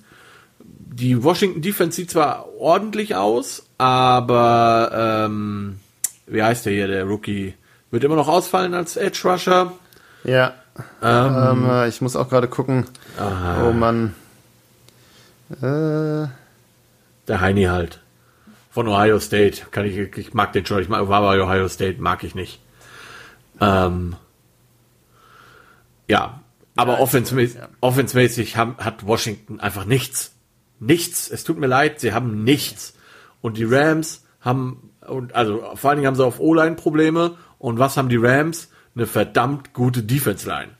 die Washington Defense sieht zwar ordentlich aus, aber ähm, wie heißt der hier, der Rookie? Wird immer noch ausfallen als Edge Rusher. Ja. Ähm, ähm, ich muss auch gerade gucken. Aha. Oh Mann. Äh. Der Heini halt. Von Ohio State. Kann ich, ich mag den schon. Ich mag, war bei Ohio State, mag ich nicht. Ähm, ja, aber ja, offensmäßig, ja. offensmäßig haben, hat Washington einfach nichts. Nichts. Es tut mir leid, sie haben nichts. Und die Rams haben, und also vor allen Dingen haben sie auf O-Line Probleme. Und was haben die Rams? Eine verdammt gute Defense Line.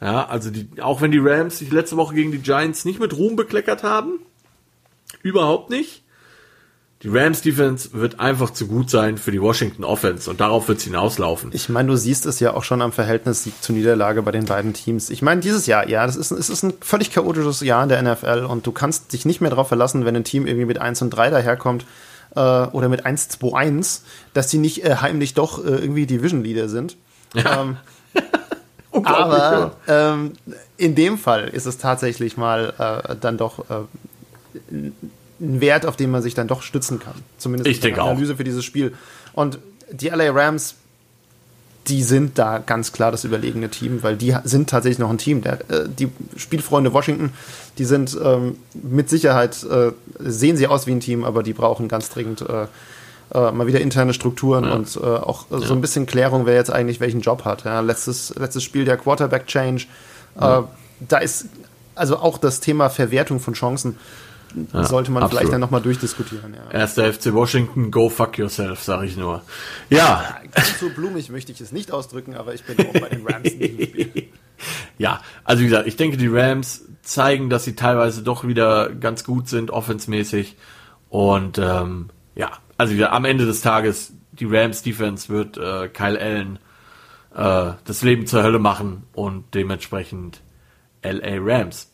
Ja, also die, auch wenn die Rams sich letzte Woche gegen die Giants nicht mit Ruhm bekleckert haben, überhaupt nicht. Die Rams Defense wird einfach zu gut sein für die Washington Offense und darauf wird es hinauslaufen. Ich meine, du siehst es ja auch schon am Verhältnis Sieg zur Niederlage bei den beiden Teams. Ich meine, dieses Jahr, ja, das ist, es ist ein völlig chaotisches Jahr in der NFL und du kannst dich nicht mehr darauf verlassen, wenn ein Team irgendwie mit 1 und 3 daherkommt äh, oder mit 1, 2, 1, dass die nicht äh, heimlich doch äh, irgendwie Division Leader sind. Ja. Ähm, aber ähm, in dem Fall ist es tatsächlich mal äh, dann doch äh, ein Wert, auf den man sich dann doch stützen kann. Zumindest ich denke Analyse auch. für dieses Spiel. Und die LA Rams, die sind da ganz klar das überlegene Team, weil die sind tatsächlich noch ein Team. Der, äh, die Spielfreunde Washington, die sind ähm, mit Sicherheit, äh, sehen sie aus wie ein Team, aber die brauchen ganz dringend äh, äh, mal wieder interne Strukturen ja. und äh, auch äh, so ein bisschen Klärung, wer jetzt eigentlich welchen Job hat. Ja, letztes, letztes Spiel der Quarterback-Change. Ja. Da ist also auch das Thema Verwertung von Chancen ja, sollte man absolut. vielleicht dann nochmal durchdiskutieren. Ja. Erster FC Washington, go fuck yourself, sage ich nur. Ja. Ganz so blumig möchte ich es nicht ausdrücken, aber ich bin auch bei den Rams Ja, also wie gesagt, ich denke, die Rams zeigen, dass sie teilweise doch wieder ganz gut sind, offensmäßig. Und ähm, ja, also wieder am Ende des Tages, die Rams Defense wird äh, Kyle Allen äh, das Leben zur Hölle machen und dementsprechend LA Rams.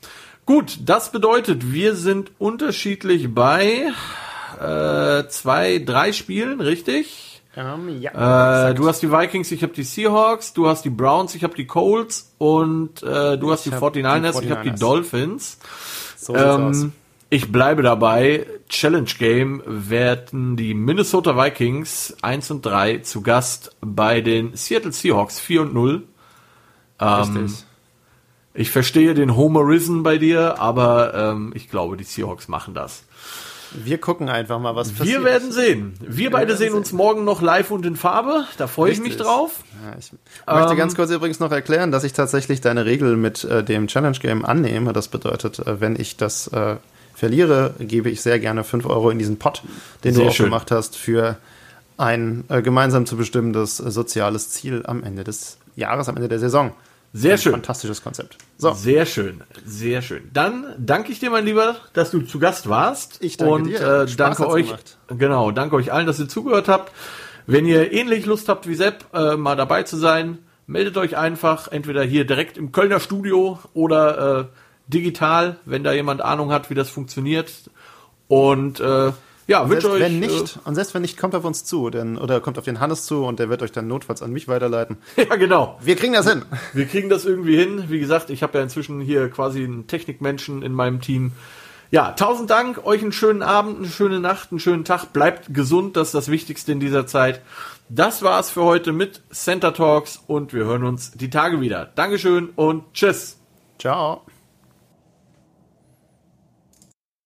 Gut, das bedeutet, wir sind unterschiedlich bei äh, zwei, drei Spielen, richtig? Um, ähm, ja. Äh, du hast die Vikings, ich habe die Seahawks, du hast die Browns, ich habe die Colts und äh, du ich hast die 49ers, die 49ers, ich habe die Dolphins. So ähm, ich bleibe dabei. Challenge Game werden die Minnesota Vikings 1 und 3 zu Gast bei den Seattle Seahawks 4 und 0. Ähm, ich verstehe den Homerism bei dir, aber ähm, ich glaube, die Seahawks machen das. Wir gucken einfach mal, was passiert. Wir werden sehen. Wir, Wir beide sehen uns morgen noch live und in Farbe. Da freue ich mich drauf. Ja, ich möchte ähm, ganz kurz übrigens noch erklären, dass ich tatsächlich deine Regel mit äh, dem Challenge Game annehme. Das bedeutet, äh, wenn ich das äh, verliere, gebe ich sehr gerne 5 Euro in diesen Pot, den sehr du auch schön. gemacht hast, für ein äh, gemeinsam zu bestimmendes äh, soziales Ziel am Ende des Jahres, am Ende der Saison. Sehr ein schön. Fantastisches Konzept. So. Sehr schön, sehr schön. Dann danke ich dir, mein Lieber, dass du zu Gast warst. Ich danke und, dir. Und äh, danke euch. Gemacht. Genau, danke euch allen, dass ihr zugehört habt. Wenn ihr ähnlich Lust habt wie Sepp, äh, mal dabei zu sein, meldet euch einfach entweder hier direkt im Kölner Studio oder äh, digital, wenn da jemand Ahnung hat, wie das funktioniert. Und äh, ja, wünsche euch. Wenn nicht, äh, und selbst wenn nicht, kommt auf uns zu, denn, oder kommt auf den Hannes zu und der wird euch dann notfalls an mich weiterleiten. ja, genau. Wir kriegen das hin. Wir kriegen das irgendwie hin. Wie gesagt, ich habe ja inzwischen hier quasi einen Technikmenschen in meinem Team. Ja, tausend Dank, euch einen schönen Abend, eine schöne Nacht, einen schönen Tag. Bleibt gesund, das ist das Wichtigste in dieser Zeit. Das war's für heute mit Center Talks und wir hören uns die Tage wieder. Dankeschön und tschüss. Ciao.